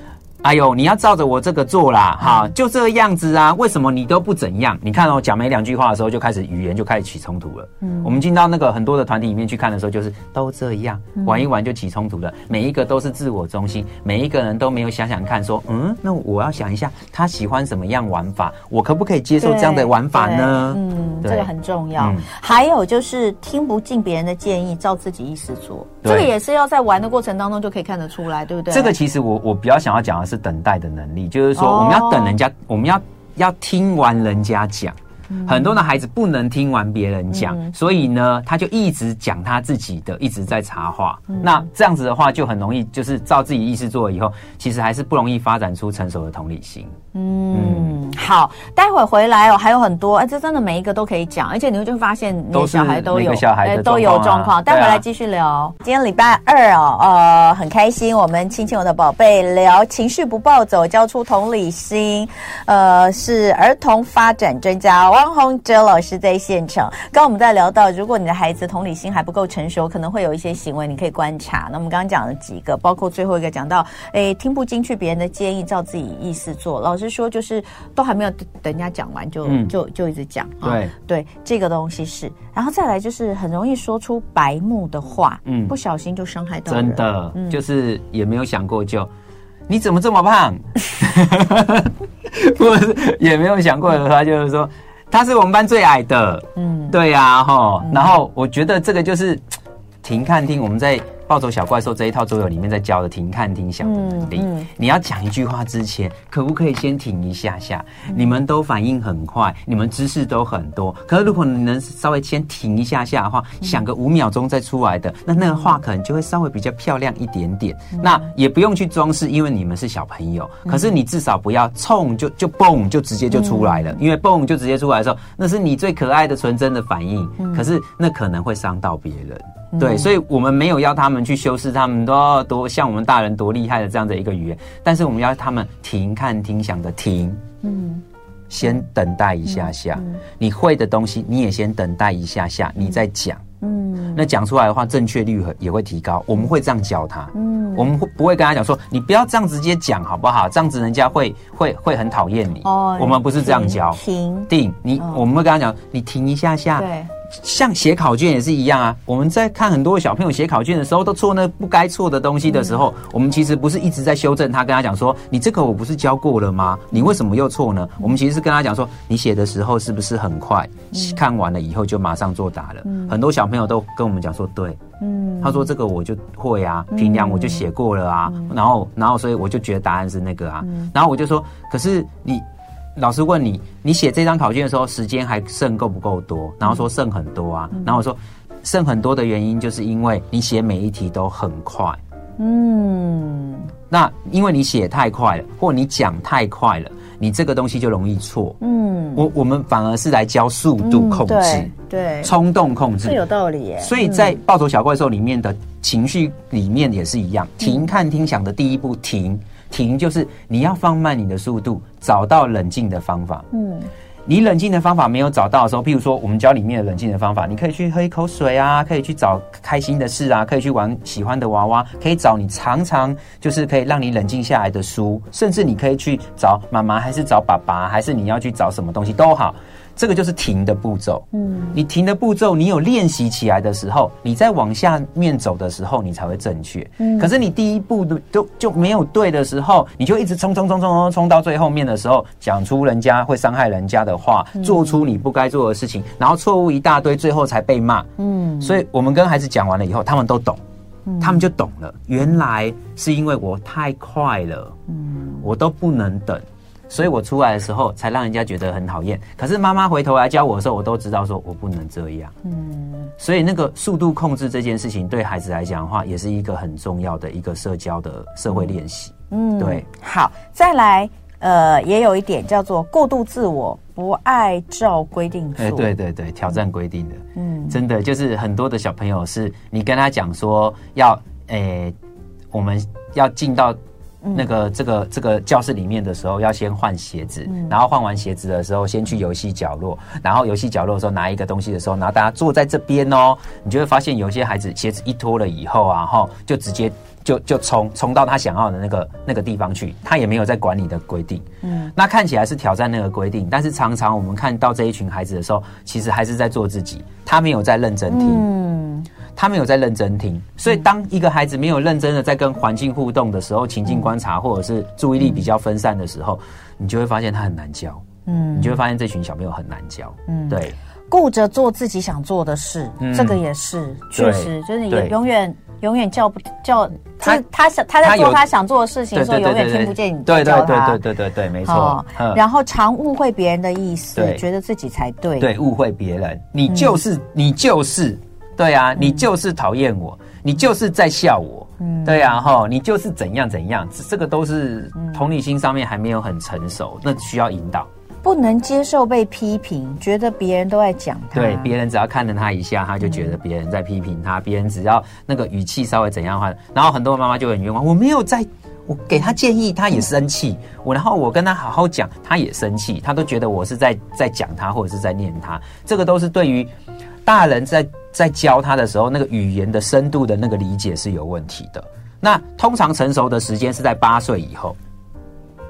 [SPEAKER 2] 哎呦，你要照着我这个做啦，哈，就这个样子啊？为什么你都不怎样？你看哦，讲没两句话的时候，就开始语言就开始起冲突了。嗯，我们进到那个很多的团体里面去看的时候，就是都这样玩一玩就起冲突了。每一个都是自我中心，每一个人都没有想想看，说，嗯，那我要想一下，他喜欢什么样玩法，我可不可以接受这样的玩法呢？
[SPEAKER 1] 嗯，这个很重要。嗯，还有就是听不进别人的建议，照自己意思做，这个也是要在玩的过程当中就可以看得出来，对不对？
[SPEAKER 2] 这个其实我我比较想要讲的是。是等待的能力，就是说，我们要等人家，我们要要听完人家讲。很多的孩子不能听完别人讲，嗯、所以呢，他就一直讲他自己的，一直在插话。嗯、那这样子的话，就很容易就是照自己意思做了以后，其实还是不容易发展出成熟的同理心。
[SPEAKER 1] 嗯，嗯好，待会回来哦，还有很多，哎，这真的每一个都可以讲，而且你会就发现，每个小孩都有，
[SPEAKER 2] 小孩、啊、
[SPEAKER 1] 都有状况。待会来继续聊。啊、今天礼拜二哦，呃，很开心，我们亲亲我的宝贝聊情绪不暴走，交出同理心，呃，是儿童发展专家。汪宏哲老师在现场，刚刚我们在聊到，如果你的孩子同理心还不够成熟，可能会有一些行为你可以观察。那我们刚刚讲了几个，包括最后一个讲到，哎，听不进去别人的建议，照自己意思做。老师说，就是都还没有等人家讲完就，就、嗯、就就一直讲。对、哦、对，这个东西是，然后再来就是很容易说出白目的话，嗯，不小心就伤害到。
[SPEAKER 2] 真的，嗯、就是也没有想过就，你怎么这么胖？或者是也没有想过的话，就是说。他是我们班最矮的，嗯，对呀、啊，哈，然后我觉得这个就是停看听我们在。暴走小怪兽这一套桌游里面在教的停、看、听、想的能力，嗯嗯、你要讲一句话之前，可不可以先停一下下？嗯、你们都反应很快，你们知识都很多，可是如果你能稍微先停一下下的话，嗯、想个五秒钟再出来的，那那个话可能就会稍微比较漂亮一点点。嗯、那也不用去装饰，因为你们是小朋友。嗯、可是你至少不要冲就就蹦就直接就出来了，嗯、因为蹦就直接出来的时候，那是你最可爱的纯真的反应。嗯、可是那可能会伤到别人。对，所以我们没有要他们去修饰他们都要多像我们大人多厉害的这样的一个语言，但是我们要他们停、看、听、想的停，嗯，先等待一下下，嗯嗯、你会的东西你也先等待一下下，你再讲，嗯，那讲出来的话正确率也会提高，我们会这样教他，嗯，我们会不会跟他讲说你不要这样直接讲好不好？这样子人家会会会很讨厌你，哦，我们不是这样教，停，定你，哦、我们会跟他讲，你停一下下，对。像写考卷也是一样啊，我们在看很多小朋友写考卷的时候，都错那不该错的东西的时候，嗯、我们其实不是一直在修正他，跟他讲说，你这个我不是教过了吗？你为什么又错呢？我们其实是跟他讲说，你写的时候是不是很快？嗯、看完了以后就马上作答了。嗯、很多小朋友都跟我们讲说，对，嗯，他说这个我就会啊，平量我就写过了啊，嗯、然后然后所以我就觉得答案是那个啊，嗯、然后我就说，可是你。老师问你，你写这张考卷的时候，时间还剩够不够多？然后说剩很多啊。然后我说，剩很多的原因，就是因为你写每一题都很快。嗯，那因为你写太快了，或你讲太快了，你这个东西就容易错。嗯，我我们反而是来教速度控制，嗯、对，冲动控制，
[SPEAKER 1] 这有道理耶。
[SPEAKER 2] 所以在暴走小怪兽里面的情绪里面也是一样，停、看、听、想的第一步停，停就是你要放慢你的速度，找到冷静的方法。嗯。你冷静的方法没有找到的时候，譬如说我们教里面的冷静的方法，你可以去喝一口水啊，可以去找开心的事啊，可以去玩喜欢的娃娃，可以找你常常就是可以让你冷静下来的书，甚至你可以去找妈妈，还是找爸爸，还是你要去找什么东西都好。这个就是停的步骤。嗯，你停的步骤，你有练习起来的时候，你再往下面走的时候，你才会正确。嗯，可是你第一步都都就没有对的时候，你就一直冲冲冲冲冲冲到最后面的时候，讲出人家会伤害人家的话，做出你不该做的事情，然后错误一大堆，最后才被骂。嗯，所以我们跟孩子讲完了以后，他们都懂，他们就懂了，原来是因为我太快了，嗯，我都不能等。所以我出来的时候才让人家觉得很讨厌。可是妈妈回头来教我的时候，我都知道说我不能这样。嗯，所以那个速度控制这件事情，对孩子来讲的话，也是一个很重要的一个社交的社会练习。嗯，对。
[SPEAKER 1] 好，再来，呃，也有一点叫做过度自我，不爱照规定做。
[SPEAKER 2] 哎，对对对，挑战规定的。嗯，真的就是很多的小朋友是，你跟他讲说要，诶，我们要进到。那个这个这个教室里面的时候，要先换鞋子，然后换完鞋子的时候，先去游戏角落，然后游戏角落的时候拿一个东西的时候，然后大家坐在这边哦，你就会发现有些孩子鞋子一脱了以后啊，哈，就直接就就冲冲到他想要的那个那个地方去，他也没有在管你的规定，嗯，那看起来是挑战那个规定，但是常常我们看到这一群孩子的时候，其实还是在做自己，他没有在认真听，嗯。他没有在认真听，所以当一个孩子没有认真的在跟环境互动的时候，情境观察或者是注意力比较分散的时候，你就会发现他很难教。嗯，你就会发现这群小朋友很难教。嗯，对，
[SPEAKER 1] 顾着做自己想做的事，这个也是确实，就是也永远永远叫不叫他他想他在做他想做的事情的时候，永远听不见你
[SPEAKER 2] 对对对对对对对，没错。
[SPEAKER 1] 然后常误会别人的意思，觉得自己才对。
[SPEAKER 2] 对，误会别人，你就是你就是。对啊，你就是讨厌我，嗯、你就是在笑我，嗯，对啊，哈，你就是怎样怎样，这个都是同理心上面还没有很成熟，那需要引导。
[SPEAKER 1] 不能接受被批评，觉得别人都在讲他，
[SPEAKER 2] 对，别人只要看了他一下，他就觉得别人在批评他，别、嗯、人只要那个语气稍微怎样的话，然后很多妈妈就很冤枉，我没有在，我给他建议，他也生气，我、嗯、然后我跟他好好讲，他也生气，他都觉得我是在在讲他或者是在念他，这个都是对于大人在。在教他的时候，那个语言的深度的那个理解是有问题的。那通常成熟的时间是在八岁以后，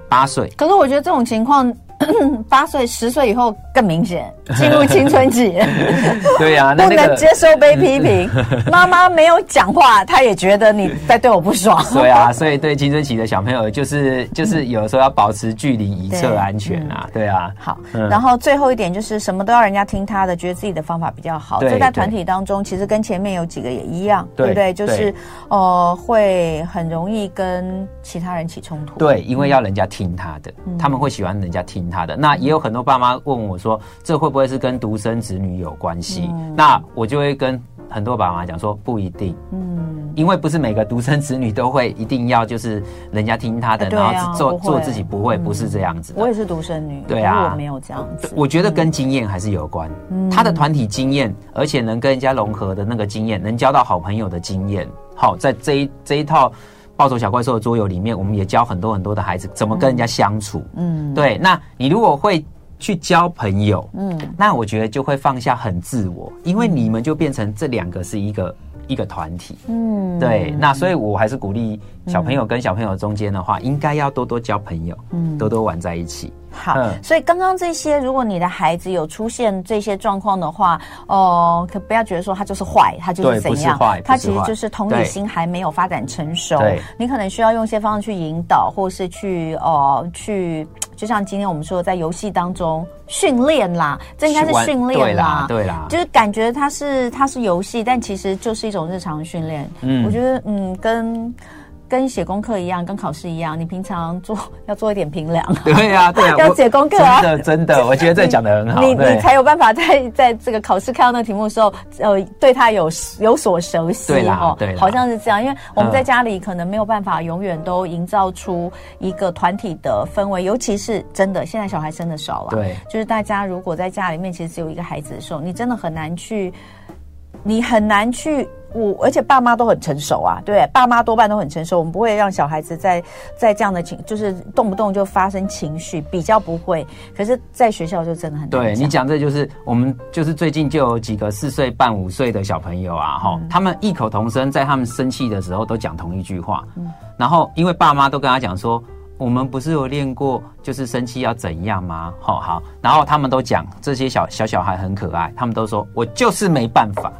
[SPEAKER 2] 八岁。
[SPEAKER 1] 可是我觉得这种情况。八岁、十岁以后更明显，进入青春期。
[SPEAKER 2] 对呀、啊，
[SPEAKER 1] 不能接受被批评。妈妈没有讲话，她也觉得你在对我不爽。
[SPEAKER 2] 对啊，所以对青春期的小朋友，就是就是有时候要保持距离，以测安全啊。对，对啊。
[SPEAKER 1] 好，然后最后一点就是什么都要人家听他的，觉得自己的方法比较好。这在团体当中，其实跟前面有几个也一样，对，对不对？就是呃，会很容易跟其他人起冲突。
[SPEAKER 2] 对，因为要人家听他的，嗯、他们会喜欢人家听。他的那也有很多爸妈问我说，这会不会是跟独生子女有关系？嗯、那我就会跟很多爸妈讲说，不一定，嗯，因为不是每个独生子女都会一定要就是人家听他的，然后做做自己，不会，不是这样子。
[SPEAKER 1] 我也是独生女，
[SPEAKER 2] 对啊，
[SPEAKER 1] 我没有这样子。
[SPEAKER 2] 我觉得跟经验还是有关，他的团体经验，而且能跟人家融合的那个经验，能交到好朋友的经验。好，在这一这一套。暴走小怪兽的桌游里面，我们也教很多很多的孩子怎么跟人家相处。嗯，对。那你如果会去交朋友，嗯，那我觉得就会放下很自我，因为你们就变成这两个是一个一个团体。嗯，对。那所以我还是鼓励小朋友跟小朋友中间的话，应该要多多交朋友，嗯，多多玩在一起。
[SPEAKER 1] 好，嗯、所以刚刚这些，如果你的孩子有出现这些状况的话，哦、呃，可不要觉得说他就是坏，他就是怎样，他其实就是同理心还没有发展成熟。你可能需要用一些方式去引导，或是去哦、呃，去，就像今天我们说的，在游戏当中训练啦，这应该是训练啦，
[SPEAKER 2] 对啦，
[SPEAKER 1] 就是感觉它是它是游戏，但其实就是一种日常训练。嗯，我觉得嗯跟。跟写功课一样，跟考试一样，你平常做要做一点评量。
[SPEAKER 2] 对呀、啊，对呀、啊，
[SPEAKER 1] 要写功课啊。
[SPEAKER 2] 真的，真的，我觉得 这讲的很好。
[SPEAKER 1] 你你才有办法在在这个考试看到那个题目的时候，呃，对他有有所熟悉。
[SPEAKER 2] 对啦，对，
[SPEAKER 1] 好像是这样，因为我们在家里可能没有办法永远都营造出一个团体的氛围，尤其是真的现在小孩生的少了。
[SPEAKER 2] 对，
[SPEAKER 1] 就是大家如果在家里面其实只有一个孩子的时候，你真的很难去，你很难去。我而且爸妈都很成熟啊，对，爸妈多半都很成熟，我们不会让小孩子在在这样的情，就是动不动就发生情绪，比较不会。可是，在学校就真的很。
[SPEAKER 2] 对，你讲这就是我们就是最近就有几个四岁半五岁的小朋友啊，哈、嗯，他们异口同声在他们生气的时候都讲同一句话，嗯，然后因为爸妈都跟他讲说，我们不是有练过，就是生气要怎样吗？好好，然后他们都讲这些小小小孩很可爱，他们都说我就是没办法。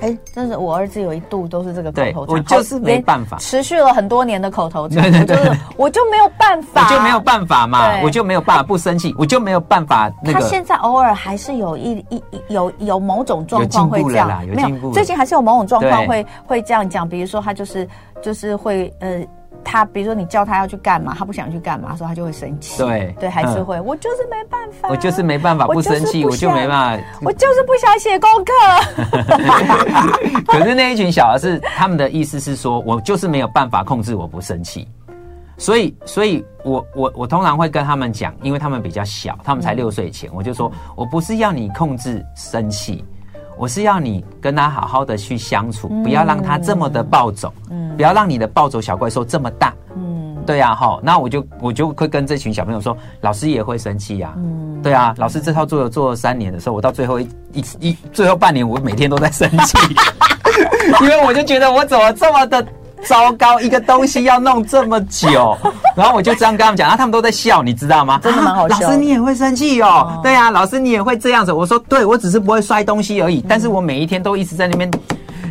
[SPEAKER 1] 哎，真是我儿子有一度都是这个口头禅，
[SPEAKER 2] 我就是没办法，
[SPEAKER 1] 持续了很多年的口头禅，对对对，就是我就没有办法，
[SPEAKER 2] 我就没有办法嘛，我就没有办法不生气，我就没有办法那个。
[SPEAKER 1] 他现在偶尔还是有一一有有某种状况会这
[SPEAKER 2] 样，没有
[SPEAKER 1] 最近还是有某种状况会会这样讲，比如说他就是就是会呃。他比如说你叫他要去干嘛，他不想去干嘛，说他就会生气。
[SPEAKER 2] 对
[SPEAKER 1] 对，还是会、嗯。我就是没办法，
[SPEAKER 2] 我就是没办法不生气，我就没办法。
[SPEAKER 1] 我就是不想写功课。
[SPEAKER 2] 可是那一群小孩是他们的意思是说，我就是没有办法控制我不生气。所以，所以我我我通常会跟他们讲，因为他们比较小，他们才六岁前、嗯，我就说我不是要你控制生气。我是要你跟他好好的去相处，不要让他这么的暴走，嗯，不要让你的暴走小怪兽这么大，嗯，对啊，哈，那我就我就会跟这群小朋友说，老师也会生气呀，嗯，对啊，老师这套做了做了三年的时候，我到最后一一一最后半年，我每天都在生气，因为我就觉得我怎么这么的。糟糕，一个东西要弄这么久，然后我就这样跟他们讲，然后他们都在笑，你知道吗？
[SPEAKER 1] 真的蛮好笑。
[SPEAKER 2] 老师你也会生气哦？哦？对啊，老师你也会这样子？我说对，我只是不会摔东西而已，嗯、但是我每一天都一直在那边。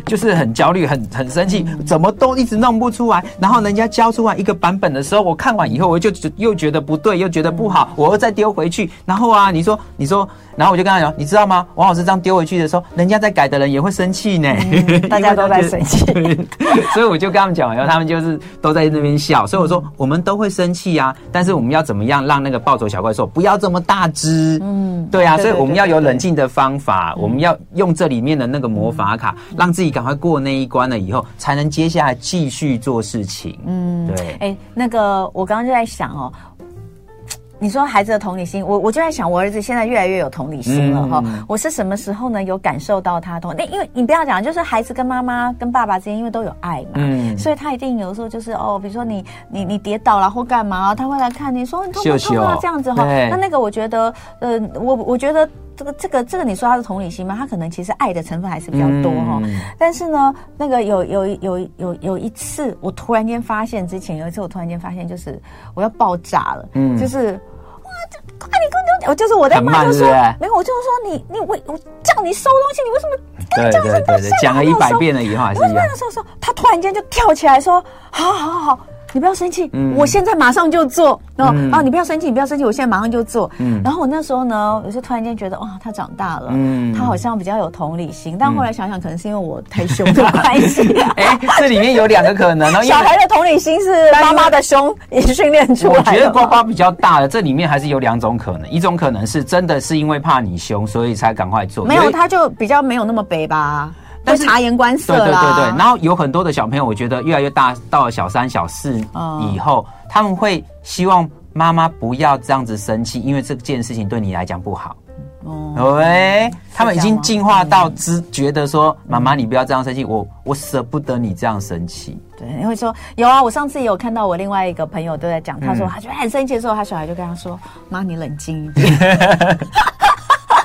[SPEAKER 2] 就是很焦虑，很很生气，怎么都一直弄不出来。然后人家交出来一个版本的时候，我看完以后，我就又觉得不对，又觉得不好，我又再丢回去。然后啊，你说，你说，然后我就跟他讲，你知道吗？王老师这样丢回去的时候，人家在改的人也会生气呢。
[SPEAKER 1] 嗯、大家都在生气，
[SPEAKER 2] 所以我就跟他们讲，然后他们就是都在那边笑。所以我说，我们都会生气啊，但是我们要怎么样让那个暴走小怪兽不要这么大只？嗯，对啊，所以我们要有冷静的方法，我们要用这里面的那个魔法卡，让自己。赶快过那一关了以后，才能接下来继续做事情。嗯，对。哎、
[SPEAKER 1] 欸，那个我刚刚就在想哦，你说孩子的同理心，我我就在想，我儿子现在越来越有同理心了哈、嗯。我是什么时候呢？有感受到他同？那因为你不要讲，就是孩子跟妈妈跟爸爸之间，因为都有爱嘛，嗯，所以他一定有时候就是哦，比如说你你你跌倒了或干嘛，他会来看你说你痛不痛啊？这样子哈。那那个我觉得，呃，我我觉得。这个这个这个，你说他是同理心吗？他可能其实爱的成分还是比较多哈、嗯。但是呢，那个有有有有有一次，我突然间发现，之前有一次我突然间发现，就是我要爆炸了。嗯，就是哇，这快点跟我讲，我就是我在骂，就说没有，我就是说你你为我叫你收东西，你为什么刚讲了一百遍了以后还是一样？的时候说他突然间就跳起来说，好好好好。你不要生气、嗯，我现在马上就做。然后、嗯、啊，你不要生气，你不要生气，我现在马上就做。嗯，然后我那时候呢，我就突然间觉得，哇，他长大了，嗯，他好像比较有同理心。但后来想想，可能是因为我太凶的关系。哎、欸，
[SPEAKER 2] 这里面有两个可能哦。
[SPEAKER 1] 小孩的同理心是妈妈的凶也是训练出来的。
[SPEAKER 2] 我觉得呱呱比较大的，这里面还是有两种可能。一种可能是真的是因为怕你凶，所以才赶快做。
[SPEAKER 1] 没有，他就比较没有那么悲吧。但是察言观色啦，对对对对，
[SPEAKER 2] 然后有很多的小朋友，我觉得越来越大，到了小三、小四以后，嗯，他们会希望妈妈不要这样子生气，因为这件事情对你来讲不好。哦，喂，他们已经进化到知觉得说，妈妈你不要这样生气，我我舍不得你这样生气。
[SPEAKER 1] 对，你会说有啊，我上次也有看到我另外一个朋友都在讲，他说他觉得很生气的时候，他小孩就跟他说：“妈，你冷静一点。”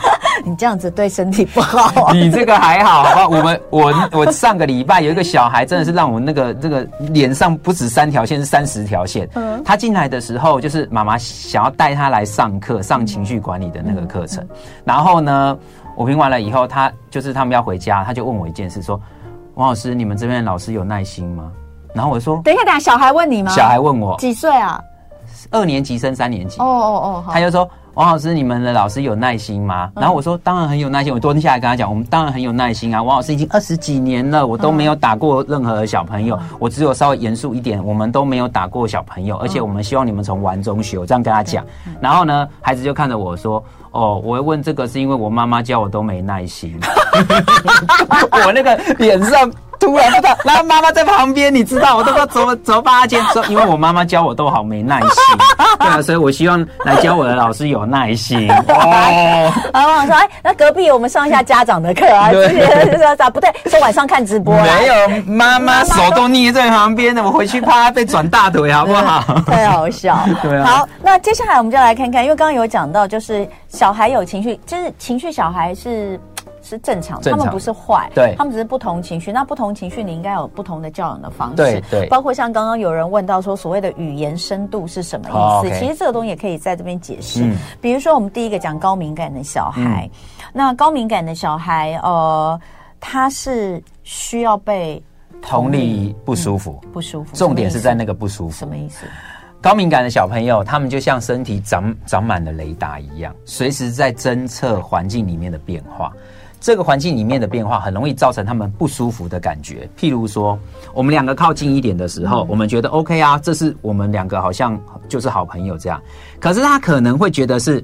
[SPEAKER 1] 你这样子对身体不好，啊。
[SPEAKER 2] 你这个还好，好吧？我们我我上个礼拜有一个小孩，真的是让我那个这个脸上不止三条线，是三十条线。嗯，他进来的时候，就是妈妈想要带他来上课，上情绪管理的那个课程。然后呢，我评完了以后，他就是他们要回家，他就问我一件事，说：“王老师，你们这边的老师有耐心吗？”然后我说：“
[SPEAKER 1] 等一下，等一下，小孩问你吗？”
[SPEAKER 2] 小孩问我
[SPEAKER 1] 几岁啊？
[SPEAKER 2] 二年级升三年级。
[SPEAKER 1] 哦哦哦，他
[SPEAKER 2] 就说。王老师，你们的老师有耐心吗？然后我说，当然很有耐心。我蹲下来跟他讲，我们当然很有耐心啊。王老师已经二十几年了，我都没有打过任何的小朋友，我只有稍微严肃一点，我们都没有打过小朋友，而且我们希望你们从玩中学。我这样跟他讲，然后呢，孩子就看着我说：“哦，我会问这个是因为我妈妈教我都没耐心。”我那个脸上。突然不知道，然后妈妈在旁边，你知道，我都不知道怎么怎么帮他接说，因为我妈妈教我都好没耐心，对啊，所以我希望来教我的老师有耐心。哦，
[SPEAKER 1] 然后我说，哎，那隔壁我们上一下家长的课啊，对，是咋不对？说晚上看直播，
[SPEAKER 2] 没有，妈妈手都捏在旁边的，我回去怕他被转大腿，好不好？
[SPEAKER 1] 太好笑。对啊。好，那接下来我们就来看看，因为刚刚有讲到，就是小孩有情绪，就是情绪小孩是。是正常，正常，他们不是坏，
[SPEAKER 2] 对，
[SPEAKER 1] 他们只是不同情绪。那不同情绪，你应该有不同的教养的方式，
[SPEAKER 2] 对对。
[SPEAKER 1] 包括像刚刚有人问到说，所谓的语言深度是什么意思？哦 okay、其实这个东西也可以在这边解释。嗯、比如说，我们第一个讲高敏感的小孩，嗯、那高敏感的小孩，呃，他是需要被
[SPEAKER 2] 同理不舒服，
[SPEAKER 1] 嗯、不舒服。
[SPEAKER 2] 重点是在那个不舒服，
[SPEAKER 1] 什么意思？
[SPEAKER 2] 高敏感的小朋友，他们就像身体长长满了雷达一样，随时在侦测环境里面的变化。这个环境里面的变化很容易造成他们不舒服的感觉。譬如说，我们两个靠近一点的时候，我们觉得 OK 啊，这是我们两个好像就是好朋友这样。可是他可能会觉得是，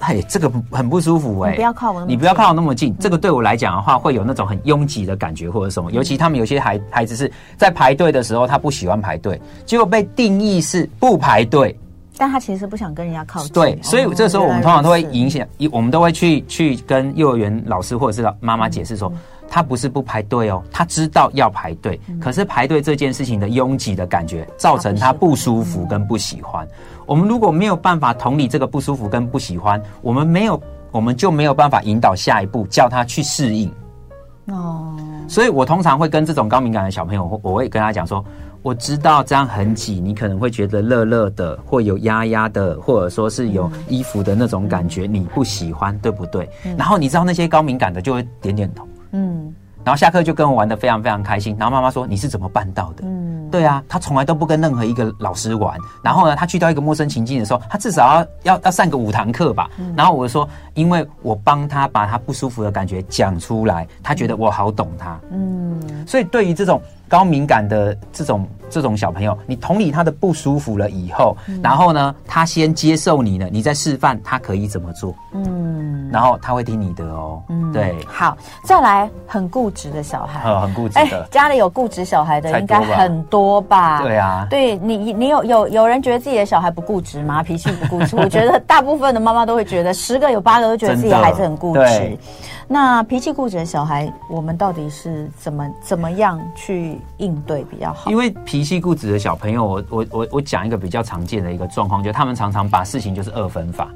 [SPEAKER 2] 嘿，这个很不舒服哎，
[SPEAKER 1] 你不要靠我，
[SPEAKER 2] 你不要靠我那么近。这个对我来讲的话，会有那种很拥挤的感觉或者什么。尤其他们有些孩孩子是在排队的时候，他不喜欢排队，结果被定义是不排队。
[SPEAKER 1] 但他其实不想跟人家靠近。
[SPEAKER 2] 对，所以这时候我们通常都会影响，一我们都会去去跟幼儿园老师或者是妈妈解释说，他不是不排队哦，他知道要排队，可是排队这件事情的拥挤的感觉，造成他不舒服跟不喜欢。我们如果没有办法同理这个不舒服跟不喜欢，我们没有，我们就没有办法引导下一步，叫他去适应。哦，所以我通常会跟这种高敏感的小朋友，我会跟他讲说。我知道这样很挤，你可能会觉得热热的，或有压压的，或者说是有衣服的那种感觉，你不喜欢，对不对？然后你知道那些高敏感的就会点点头，嗯，然后下课就跟我玩的非常非常开心。然后妈妈说：“你是怎么办到的？”嗯，对啊，他从来都不跟任何一个老师玩。然后呢，他去到一个陌生情境的时候，他至少要要要上个五堂课吧。然后我说：“因为我帮他把他不舒服的感觉讲出来，他觉得我好懂他。”嗯，所以对于这种。高敏感的这种这种小朋友，你同理他的不舒服了以后，嗯、然后呢，他先接受你了，你再示范他可以怎么做，嗯，然后他会听你的哦，嗯，对，
[SPEAKER 1] 好，再来很固执的小孩，
[SPEAKER 2] 很固执的，
[SPEAKER 1] 家里有固执小孩的应该很多吧？
[SPEAKER 2] 对啊，
[SPEAKER 1] 对你，你有有有人觉得自己的小孩不固执吗？脾气不固执？我觉得大部分的妈妈都会觉得，十个有八个都觉得自己孩子很固执。那脾气固执的小孩，我们到底是怎么怎么样去应对比较好？
[SPEAKER 2] 因为脾气固执的小朋友，我我我我讲一个比较常见的一个状况，就是他们常常把事情就是二分法，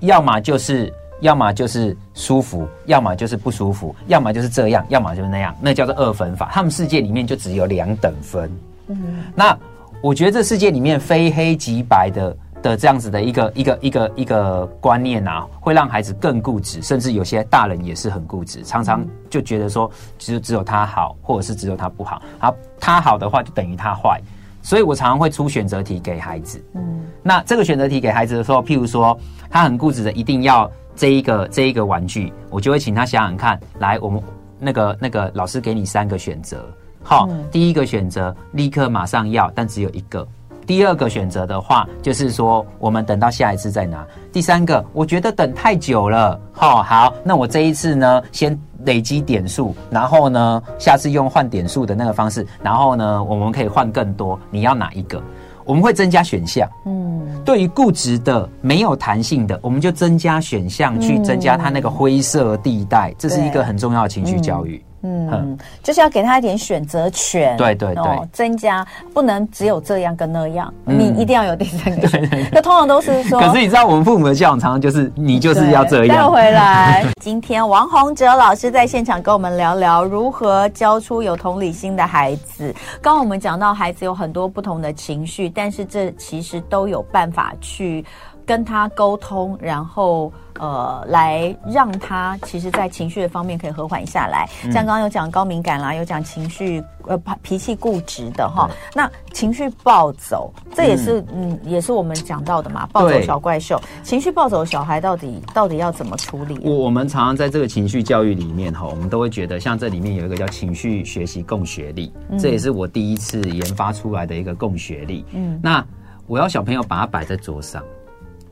[SPEAKER 2] 要么就是要么就是舒服，要么就是不舒服，要么就是这样，要么就是那样，那叫做二分法。他们世界里面就只有两等分。嗯，那我觉得这世界里面非黑即白的。的这样子的一个一个一个一个观念啊，会让孩子更固执，甚至有些大人也是很固执，常常就觉得说，其实只有他好，或者是只有他不好，啊他好的话就等于他坏，所以我常常会出选择题给孩子。嗯，那这个选择题给孩子的时候，譬如说他很固执的一定要这一个这一个玩具，我就会请他想想看，来，我们那个那个老师给你三个选择，好，第一个选择立刻马上要，但只有一个。第二个选择的话，就是说我们等到下一次再拿。第三个，我觉得等太久了，好，好，那我这一次呢，先累积点数，然后呢，下次用换点数的那个方式，然后呢，我们可以换更多。你要哪一个？我们会增加选项。嗯，对于固执的、没有弹性的，我们就增加选项去增加它那个灰色地带，这是一个很重要的情绪教育。
[SPEAKER 1] 嗯，就是要给他一点选择权，
[SPEAKER 2] 对对对，
[SPEAKER 1] 增加不能只有这样跟那样，你一定要有第三个。那通常都是说，
[SPEAKER 2] 可是你知道我们父母的教养常常就是你就是要这样。
[SPEAKER 1] 带回来，今天王洪哲老师在现场跟我们聊聊如何教出有同理心的孩子。刚刚我们讲到孩子有很多不同的情绪，但是这其实都有办法去。跟他沟通，然后呃，来让他其实在情绪的方面可以和缓下来。像刚刚有讲高敏感啦，有讲情绪呃脾气固执的哈。那情绪暴走，这也是嗯，嗯，也是我们讲到的嘛，暴走小怪兽。情绪暴走的小孩到底到底要怎么处理？
[SPEAKER 2] 我我们常常在这个情绪教育里面哈，我们都会觉得像这里面有一个叫情绪学习共学力，嗯，这也是我第一次研发出来的一个共学力。嗯，那我要小朋友把它摆在桌上。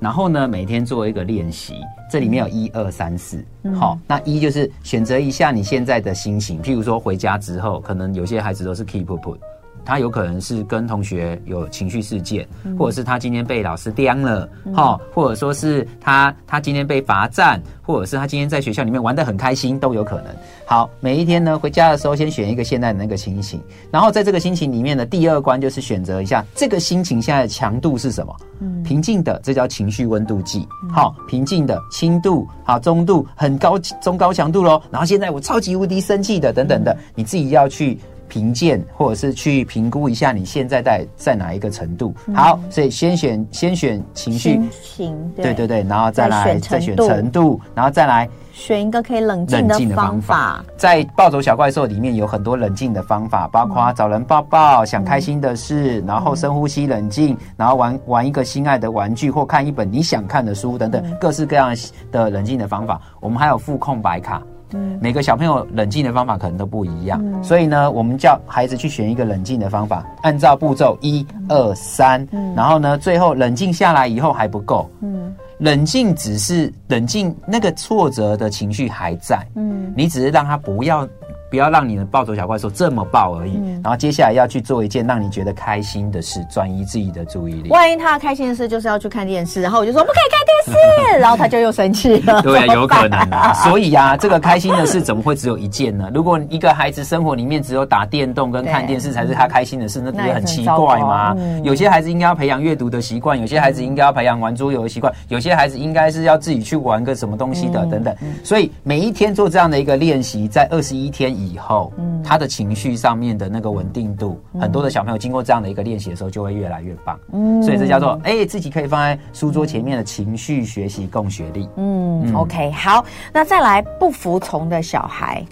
[SPEAKER 2] 然后呢，每天做一个练习，这里面有一二三四，好，那一就是选择一下你现在的心情，譬如说回家之后，可能有些孩子都是 keep up。他有可能是跟同学有情绪事件，或者是他今天被老师刁了，哈、嗯，或者说是他他今天被罚站，或者是他今天在学校里面玩得很开心，都有可能。好，每一天呢，回家的时候先选一个现在的那个心情，然后在这个心情里面的第二关就是选择一下这个心情现在的强度是什么？嗯，平静的，这叫情绪温度计。好，平静的，轻度，好，中度，很高，中高强度喽。然后现在我超级无敌生气的，等等的，你自己要去。评鉴，或者是去评估一下你现在在在哪一个程度。好，所以先选先选情
[SPEAKER 1] 绪，情，对，
[SPEAKER 2] 对对对，然后再来再选程度，然后再来
[SPEAKER 1] 选一个可以冷静的方法。
[SPEAKER 2] 在暴走小怪兽里面有很多冷静的方法，包括找人抱抱、想开心的事，然后深呼吸冷静，然后玩玩一个心爱的玩具或看一本你想看的书等等，各式各样的冷静的方法。我们还有副空白卡。嗯，每个小朋友冷静的方法可能都不一样，嗯，所以呢，我们叫孩子去选一个冷静的方法，按照步骤一二三，然后呢，最后冷静下来以后还不够，嗯，冷静只是冷静，那个挫折的情绪还在，嗯，你只是让他不要。不要让你的暴走小怪兽这么暴而已，嗯，然后接下来要去做一件让你觉得开心的事，转移自己的注意力。
[SPEAKER 1] 万一他开心的事就是要去看电视，然后我就说不可以看电视，然后他就又生气了。
[SPEAKER 2] 对，有可能啊。所以呀，啊，这个开心的事怎么会只有一件呢？如果一个孩子生活里面只有打电动跟看电视才是他开心的事，那不是很奇怪吗？嗯，有些孩子应该要培养阅读的习惯，有些孩子应该要培养玩桌游的习惯，有些孩子应该是要自己去玩个什么东西的，嗯，等等。所以每一天做这样的一个练习，在二十一天。以后，嗯，他的情绪上面的那个稳定度，嗯，很多的小朋友经过这样的一个练习的时候，就会越来越棒。嗯，所以这叫做哎，欸，自己可以放在书桌前面的情绪学习共学力。嗯，
[SPEAKER 1] 嗯，OK，好，那再来不服从的小孩，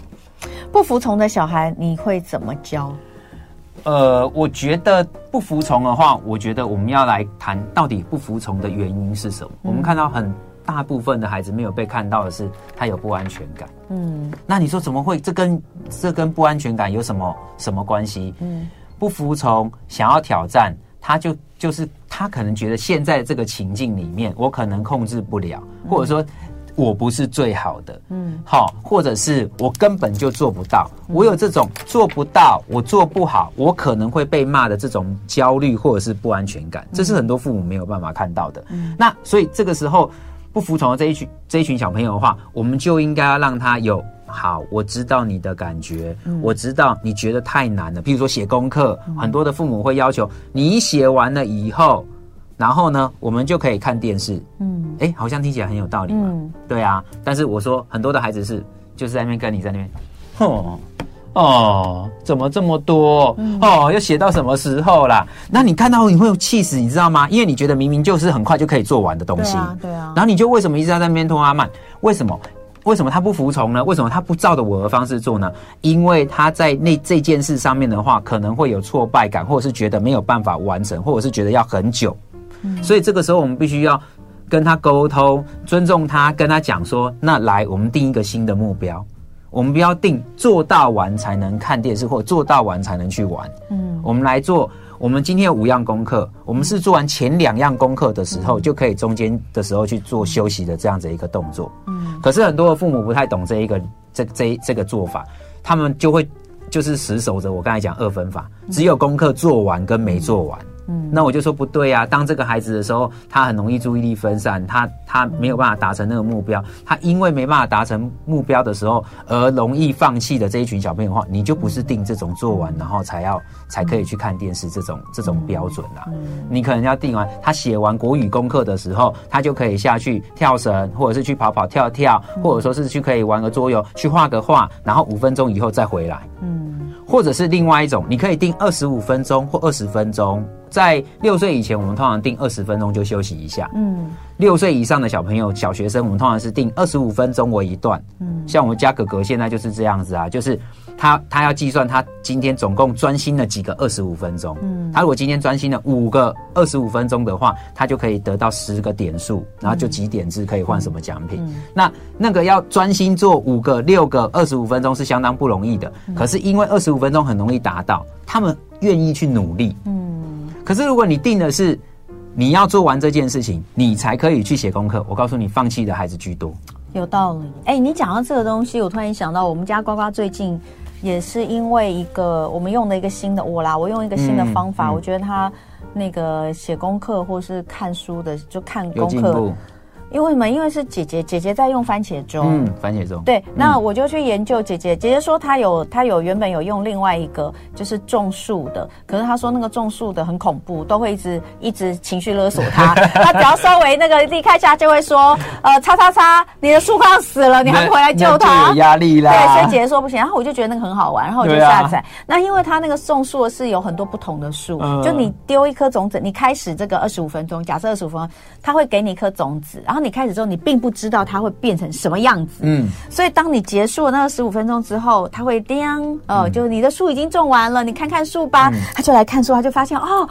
[SPEAKER 1] 不服从的小孩，你会怎么教？
[SPEAKER 2] 呃，我觉得不服从的话，我觉得我们要来谈到底不服从的原因是什么。嗯，我们看到很。大部分的孩子没有被看到的是，他有不安全感。嗯，那你说怎么会？这跟这跟不安全感有什么什么关系？嗯，不服从，想要挑战，他就就是他可能觉得现在这个情境里面，我可能控制不了，或者说我不是最好的。嗯，好，或者是我根本就做不到。我有这种做不到，我做不好，我可能会被骂的这种焦虑或者是不安全感，这是很多父母没有办法看到的。嗯，那所以这个时候。不服从的这一群这一群小朋友的话，我们就应该要让他有好，我知道你的感觉，嗯，我知道你觉得太难了。譬如说写功课，嗯，很多的父母会要求你写完了以后，然后呢，我们就可以看电视。嗯，哎，好像听起来很有道理嘛。嗯，对啊。但是我说很多的孩子是就是在那边跟你在那边，哼。哦，怎么这么多？嗯、哦，要写到什么时候啦？那你看到你会有气死，你知道吗？因为你觉得明明就是很快就可以做完的东西，对啊，对啊。然后你就为什么一直在那边拖阿慢？为什么？为什么他不服从呢？为什么他不照着我的方式做呢？因为他在那这件事上面的话，可能会有挫败感，或者是觉得没有办法完成，或者是觉得要很久。嗯、所以这个时候我们必须要跟他沟通，尊重他，跟他讲说：那来，我们定一个新的目标。我们不要定做到完才能看电视，或做到完才能去玩。嗯，我们来做。我们今天有五样功课，我们是做完前两样功课的时候，就可以中间的时候去做休息的这样子一个动作。嗯，可是很多的父母不太懂这一个这这这个做法，他们就会就是死守着我刚才讲二分法，只有功课做完跟没做完。嗯，那我就说不对啊。当这个孩子的时候，他很容易注意力分散，他他没有办法达成那个目标，他因为没办法达成目标的时候而容易放弃的这一群小朋友的话，你就不是定这种做完然后才要才可以去看电视这种这种标准啦。你可能要定完，他写完国语功课的时候，他就可以下去跳绳，或者是去跑跑跳跳，或者说是去可以玩个桌游，去画个画，然后五分钟以后再回来。嗯，或者是另外一种，你可以定二十五分钟或二十分钟。在六岁以前，我们通常定二十分钟就休息一下。嗯，六岁以上的小朋友、小学生，我们通常是定二十五分钟为一段。嗯，像我们家哥哥现在就是这样子啊，就是他他要计算他今天总共专心了几个二十五分钟。嗯，他如果今天专心了五个二十五分钟的话，他就可以得到十个点数，然后就几点制可以换什么奖品。嗯，那那个要专心做五个、六个二十五分钟是相当不容易的。可是因为二十五分钟很容易达到，他们愿意去努力。嗯。可是，如果你定的是你要做完这件事情，你才可以去写功课。我告诉你，放弃的孩子居多。
[SPEAKER 1] 有道理。哎、欸，你讲到这个东西，我突然想到，我们家呱呱最近也是因为一个我们用的一个新的我啦，我用一个新的方法，嗯嗯、我觉得他那个写功课或是看书的，就看功课。因为什么？因为是姐姐，姐姐在用番茄钟。
[SPEAKER 2] 嗯，番茄钟。
[SPEAKER 1] 对，那我就去研究姐姐。姐姐说她有，她有原本有用另外一个，就是种树的。可是她说那个种树的很恐怖，都会一直一直情绪勒索她。她只要稍微那个离开下，就会说，呃，叉叉叉，你的树快要死了，你还不回来救它？
[SPEAKER 2] 有压力啦。
[SPEAKER 1] 对，所以姐姐说不行。然后我就觉得那个很好玩，然后我就下载。啊、那因为它那个种树的是有很多不同的树，嗯、就你丢一颗种子，你开始这个二十五分钟，假设二十五分钟，它会给你一颗种子，然后你开始之后，你并不知道它会变成什么样子，嗯，所以当你结束了那个十五分钟之后，它会叮，哦，嗯、就你的树已经种完了，你看看树吧，嗯、他就来看树，他就发现哦，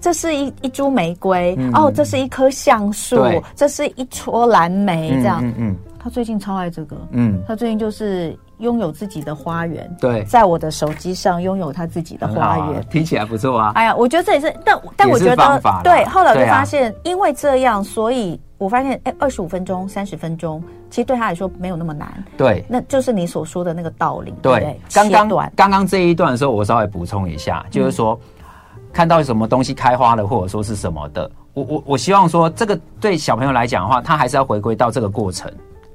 [SPEAKER 1] 这是一一株玫瑰，嗯、哦，这是一棵橡树，对。这是一撮蓝莓，这样，嗯嗯，嗯。他最近超爱这个，嗯，他最近就是拥有自己的花园，
[SPEAKER 2] 对，
[SPEAKER 1] 在我的手机上拥有他自己的花园，
[SPEAKER 2] 啊，听起来不错啊，
[SPEAKER 1] 哎呀，我觉得这也是，但但我觉得，对，后来我就发现，因为这样，所以。我发现，哎，二十五分钟、三十分钟，其实对他来说没有那么难。
[SPEAKER 2] 对，
[SPEAKER 1] 那就是你所说的那个道理。
[SPEAKER 2] 对，
[SPEAKER 1] 对
[SPEAKER 2] 刚刚刚刚这一段的时候，我稍微补充一下，就是说，嗯、看到什么东西开花了，或者说是什么的，我我我希望说，这个对小朋友来讲的话，他还是要回归到这个过程。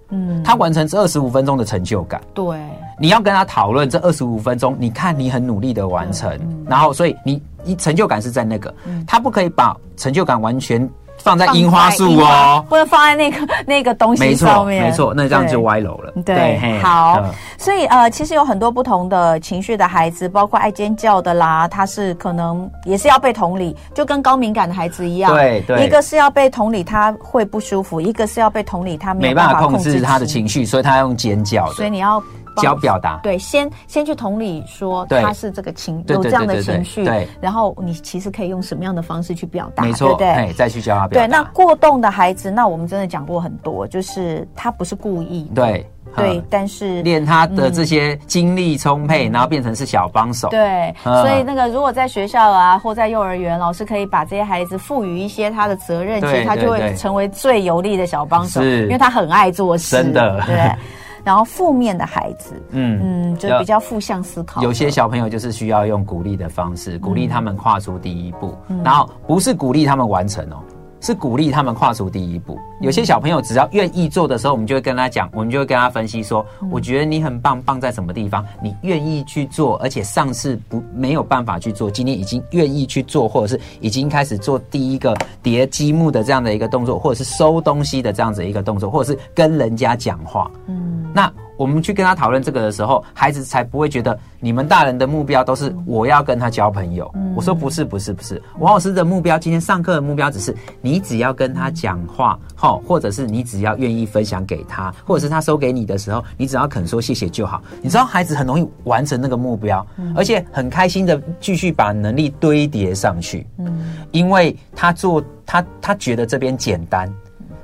[SPEAKER 2] 嗯，他完成这二十五分钟的成就感。
[SPEAKER 1] 对，
[SPEAKER 2] 你要跟他讨论这二十五分钟，你看你很努力的完成，嗯、然后所以你你成就感是在那个，嗯、他不可以把成就感完全。放在樱花树哦，
[SPEAKER 1] 不能放在那个 那个东西上面。
[SPEAKER 2] 没错，没错，那这样就歪楼了。
[SPEAKER 1] 对，好。嗯、所以呃，其实有很多不同的情绪的孩子，包括爱尖叫的啦，他是可能也是要被同理，就跟高敏感的孩子一样。对对。对一个是要被同理，他会不舒服；一个是要被同理，他没，
[SPEAKER 2] 没办法控制他的情绪，所以他要用尖叫的。
[SPEAKER 1] 所以你要。
[SPEAKER 2] 教表达，
[SPEAKER 1] 对，先先去同理说他是这个情有这样的情绪，对，然后你其实可以用什么样的方式去表达，没错，对不对？
[SPEAKER 2] 再去教他表达。
[SPEAKER 1] 对，那过动的孩子，那我们真的讲过很多，就是他不是故意，
[SPEAKER 2] 对
[SPEAKER 1] 对，但是
[SPEAKER 2] 练他的这些精力充沛，然后变成是小帮手，
[SPEAKER 1] 对。所以那个如果在学校啊，或在幼儿园，老师可以把这些孩子赋予一些他的责任，其实他就会成为最有力的小帮手，因为他很爱做事，
[SPEAKER 2] 真的，
[SPEAKER 1] 对。然后负面的孩子，嗯嗯，就比较负向思考。
[SPEAKER 2] 有些小朋友就是需要用鼓励的方式，鼓励他们跨出第一步，嗯、然后不是鼓励他们完成哦。是鼓励他们跨出第一步。有些小朋友只要愿意做的时候，我们就会跟他讲，我们就会跟他分析说，我觉得你很棒，棒在什么地方？你愿意去做，而且上次不没有办法去做，今天已经愿意去做，或者是已经开始做第一个叠积木的这样的一个动作，或者是收东西的这样子一个动作，或者是跟人家讲话。嗯，那。我们去跟他讨论这个的时候，孩子才不会觉得你们大人的目标都是我要跟他交朋友。嗯、我说不是不是不是，王老师的目标，今天上课的目标只是你只要跟他讲话，好，或者是你只要愿意分享给他，或者是他收给你的时候，你只要肯说谢谢就好。你知道孩子很容易完成那个目标，而且很开心的继续把能力堆叠上去。嗯，因为他做他他觉得这边简单。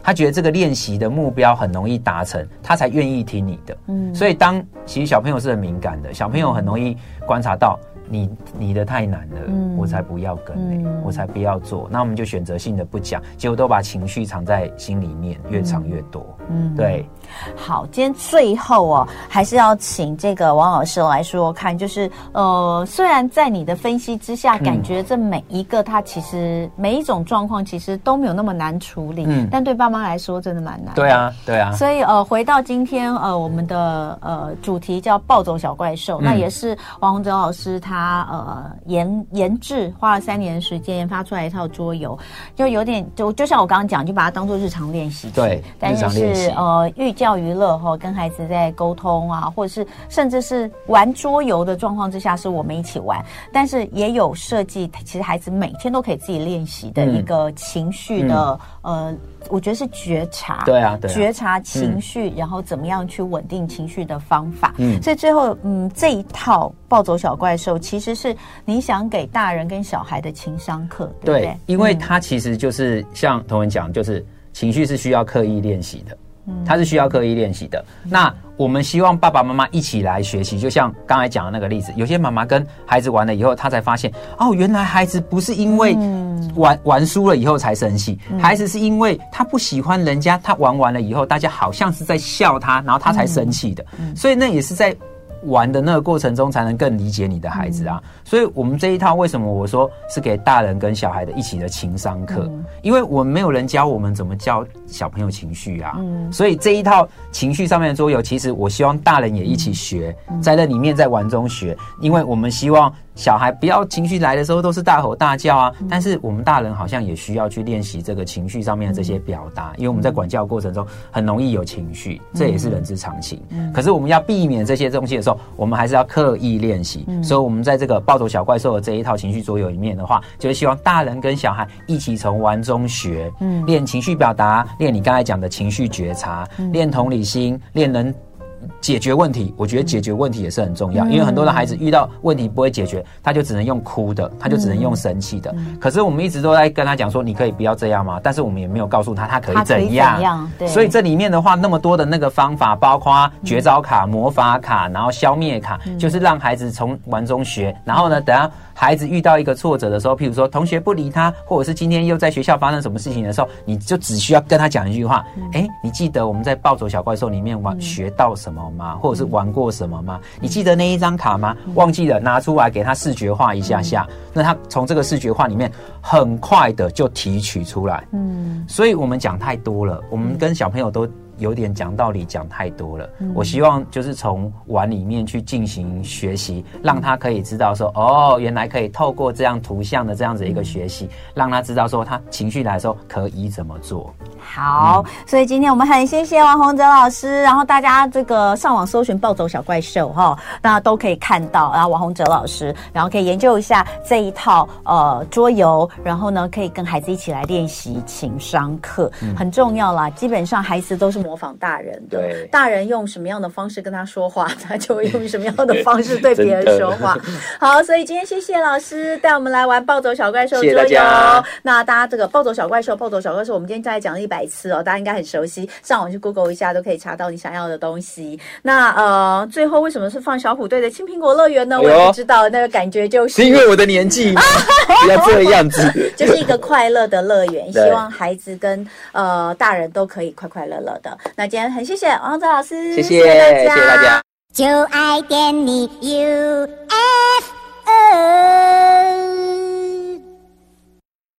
[SPEAKER 2] 他觉得这个练习的目标很容易达成，他才愿意听你的。嗯，所以当其实小朋友是很敏感的，小朋友很容易观察到。你你的太难了，嗯、我才不要跟我才不要做。那我们就选择性的不讲，结果都把情绪藏在心里面，越藏越多。嗯，对。
[SPEAKER 1] 好，今天最后哦，还是要请这个王老师来说看，就是呃，虽然在你的分析之下，感觉这每一个他其实每一种状况其实都没有那么难处理，嗯，但对爸妈来说真的蛮难的。
[SPEAKER 2] 对啊，对啊。
[SPEAKER 1] 所以呃，回到今天呃，我们的呃主题叫暴走小怪兽，嗯、那也是王洪哲老师他。呃研研制，花了三年的时间研发出来一套桌游，就有点就就像我刚刚讲，就把它当做日常练习。
[SPEAKER 2] 对，
[SPEAKER 1] 但是是呃寓教娱乐哈，跟孩子在沟通啊，或者是甚至是玩桌游的状况之下，是我们一起玩，但是也有设计，其实孩子每天都可以自己练习的一个情绪的、嗯、呃。我觉得是觉察，
[SPEAKER 2] 对啊，对啊，
[SPEAKER 1] 觉察情绪，嗯，然后怎么样去稳定情绪的方法。嗯，所以最后，嗯，这一套暴走小怪兽其实是你想给大人跟小孩的情商课，对不对？对，
[SPEAKER 2] 因为它其实就是像同文讲，就是情绪是需要刻意练习的。它是需要刻意练习的。那我们希望爸爸妈妈一起来学习，就像刚才讲的那个例子，有些妈妈跟孩子玩了以后，他才发现哦，原来孩子不是因为玩玩输了以后才生气，孩子是因为他不喜欢人家，他玩完了以后，大家好像是在笑他，然后他才生气的。所以那也是在。玩的那个过程中，才能更理解你的孩子啊！嗯、所以，我们这一套为什么我说是给大人跟小孩的一起的情商课？嗯、因为我们没有人教我们怎么教小朋友情绪啊！嗯、所以这一套情绪上面的桌游，其实我希望大人也一起学，嗯、在那里面在玩中学，因为我们希望。小孩不要情绪来的时候都是大吼大叫啊，但是我们大人好像也需要去练习这个情绪上面的这些表达，因为我们在管教过程中很容易有情绪，这也是人之常情。可是我们要避免这些东西的时候，我们还是要刻意练习。所以，我们在这个暴走小怪兽的这一套情绪桌游里面的话，就是希望大人跟小孩一起从玩中学，嗯，练情绪表达，练你刚才讲的情绪觉察，练同理心，练人。解决问题，我觉得解决问题也是很重要，因为很多的孩子遇到问题不会解决，他就只能用哭的，他就只能用生气的。可是我们一直都在跟他讲说，你可以不要这样嘛？但是我们也没有告诉他他可以怎样。对。所以这里面的话，那么多的那个方法，包括绝招卡、魔法卡，然后消灭卡，就是让孩子从玩中学。然后呢，等下孩子遇到一个挫折的时候，譬如说同学不理他，或者是今天又在学校发生什么事情的时候，你就只需要跟他讲一句话：哎，你记得我们在暴走小怪兽里面玩学到什么吗？或者是玩过什么吗？你记得那一张卡吗？忘记了，拿出来给他视觉化一下下。那他从这个视觉化里面很快的就提取出来。嗯，所以我们讲太多了，我们跟小朋友都。有点讲道理讲太多了，嗯、我希望就是从玩里面去进行学习，让他可以知道说，哦，原来可以透过这样图像的这样子一个学习，让他知道说他情绪来的时候可以怎么做。
[SPEAKER 1] 好，嗯、所以今天我们很谢谢王洪哲老师，然后大家这个上网搜寻“暴走小怪兽”哈，那都可以看到，然后王洪哲老师，然后可以研究一下这一套呃桌游，然后呢可以跟孩子一起来练习情商课，嗯、很重要啦。基本上孩子都是模仿大人的，对，大人用什么样的方式跟他说话，他就会用什么样的方式对别人说话。好，所以今天谢谢老师带我们来玩“暴走小怪兽”桌游。那大家这个“暴走小怪兽”“暴走小怪兽”，我们今天再来讲了一百次哦，大家应该很熟悉，上网去 Google 一下都可以查到你想要的东西。那呃，最后为什么是放小虎队的青苹果乐园呢？我也不知道，那个感觉就是
[SPEAKER 2] 是因为我的年纪吗？不要这个样子，
[SPEAKER 1] 就是一个快乐的乐园，希望孩子跟呃大人都可以快快乐乐的。那今天很谢谢王子老师，
[SPEAKER 2] 谢谢，谢谢大家。
[SPEAKER 3] 就爱点你，U F O。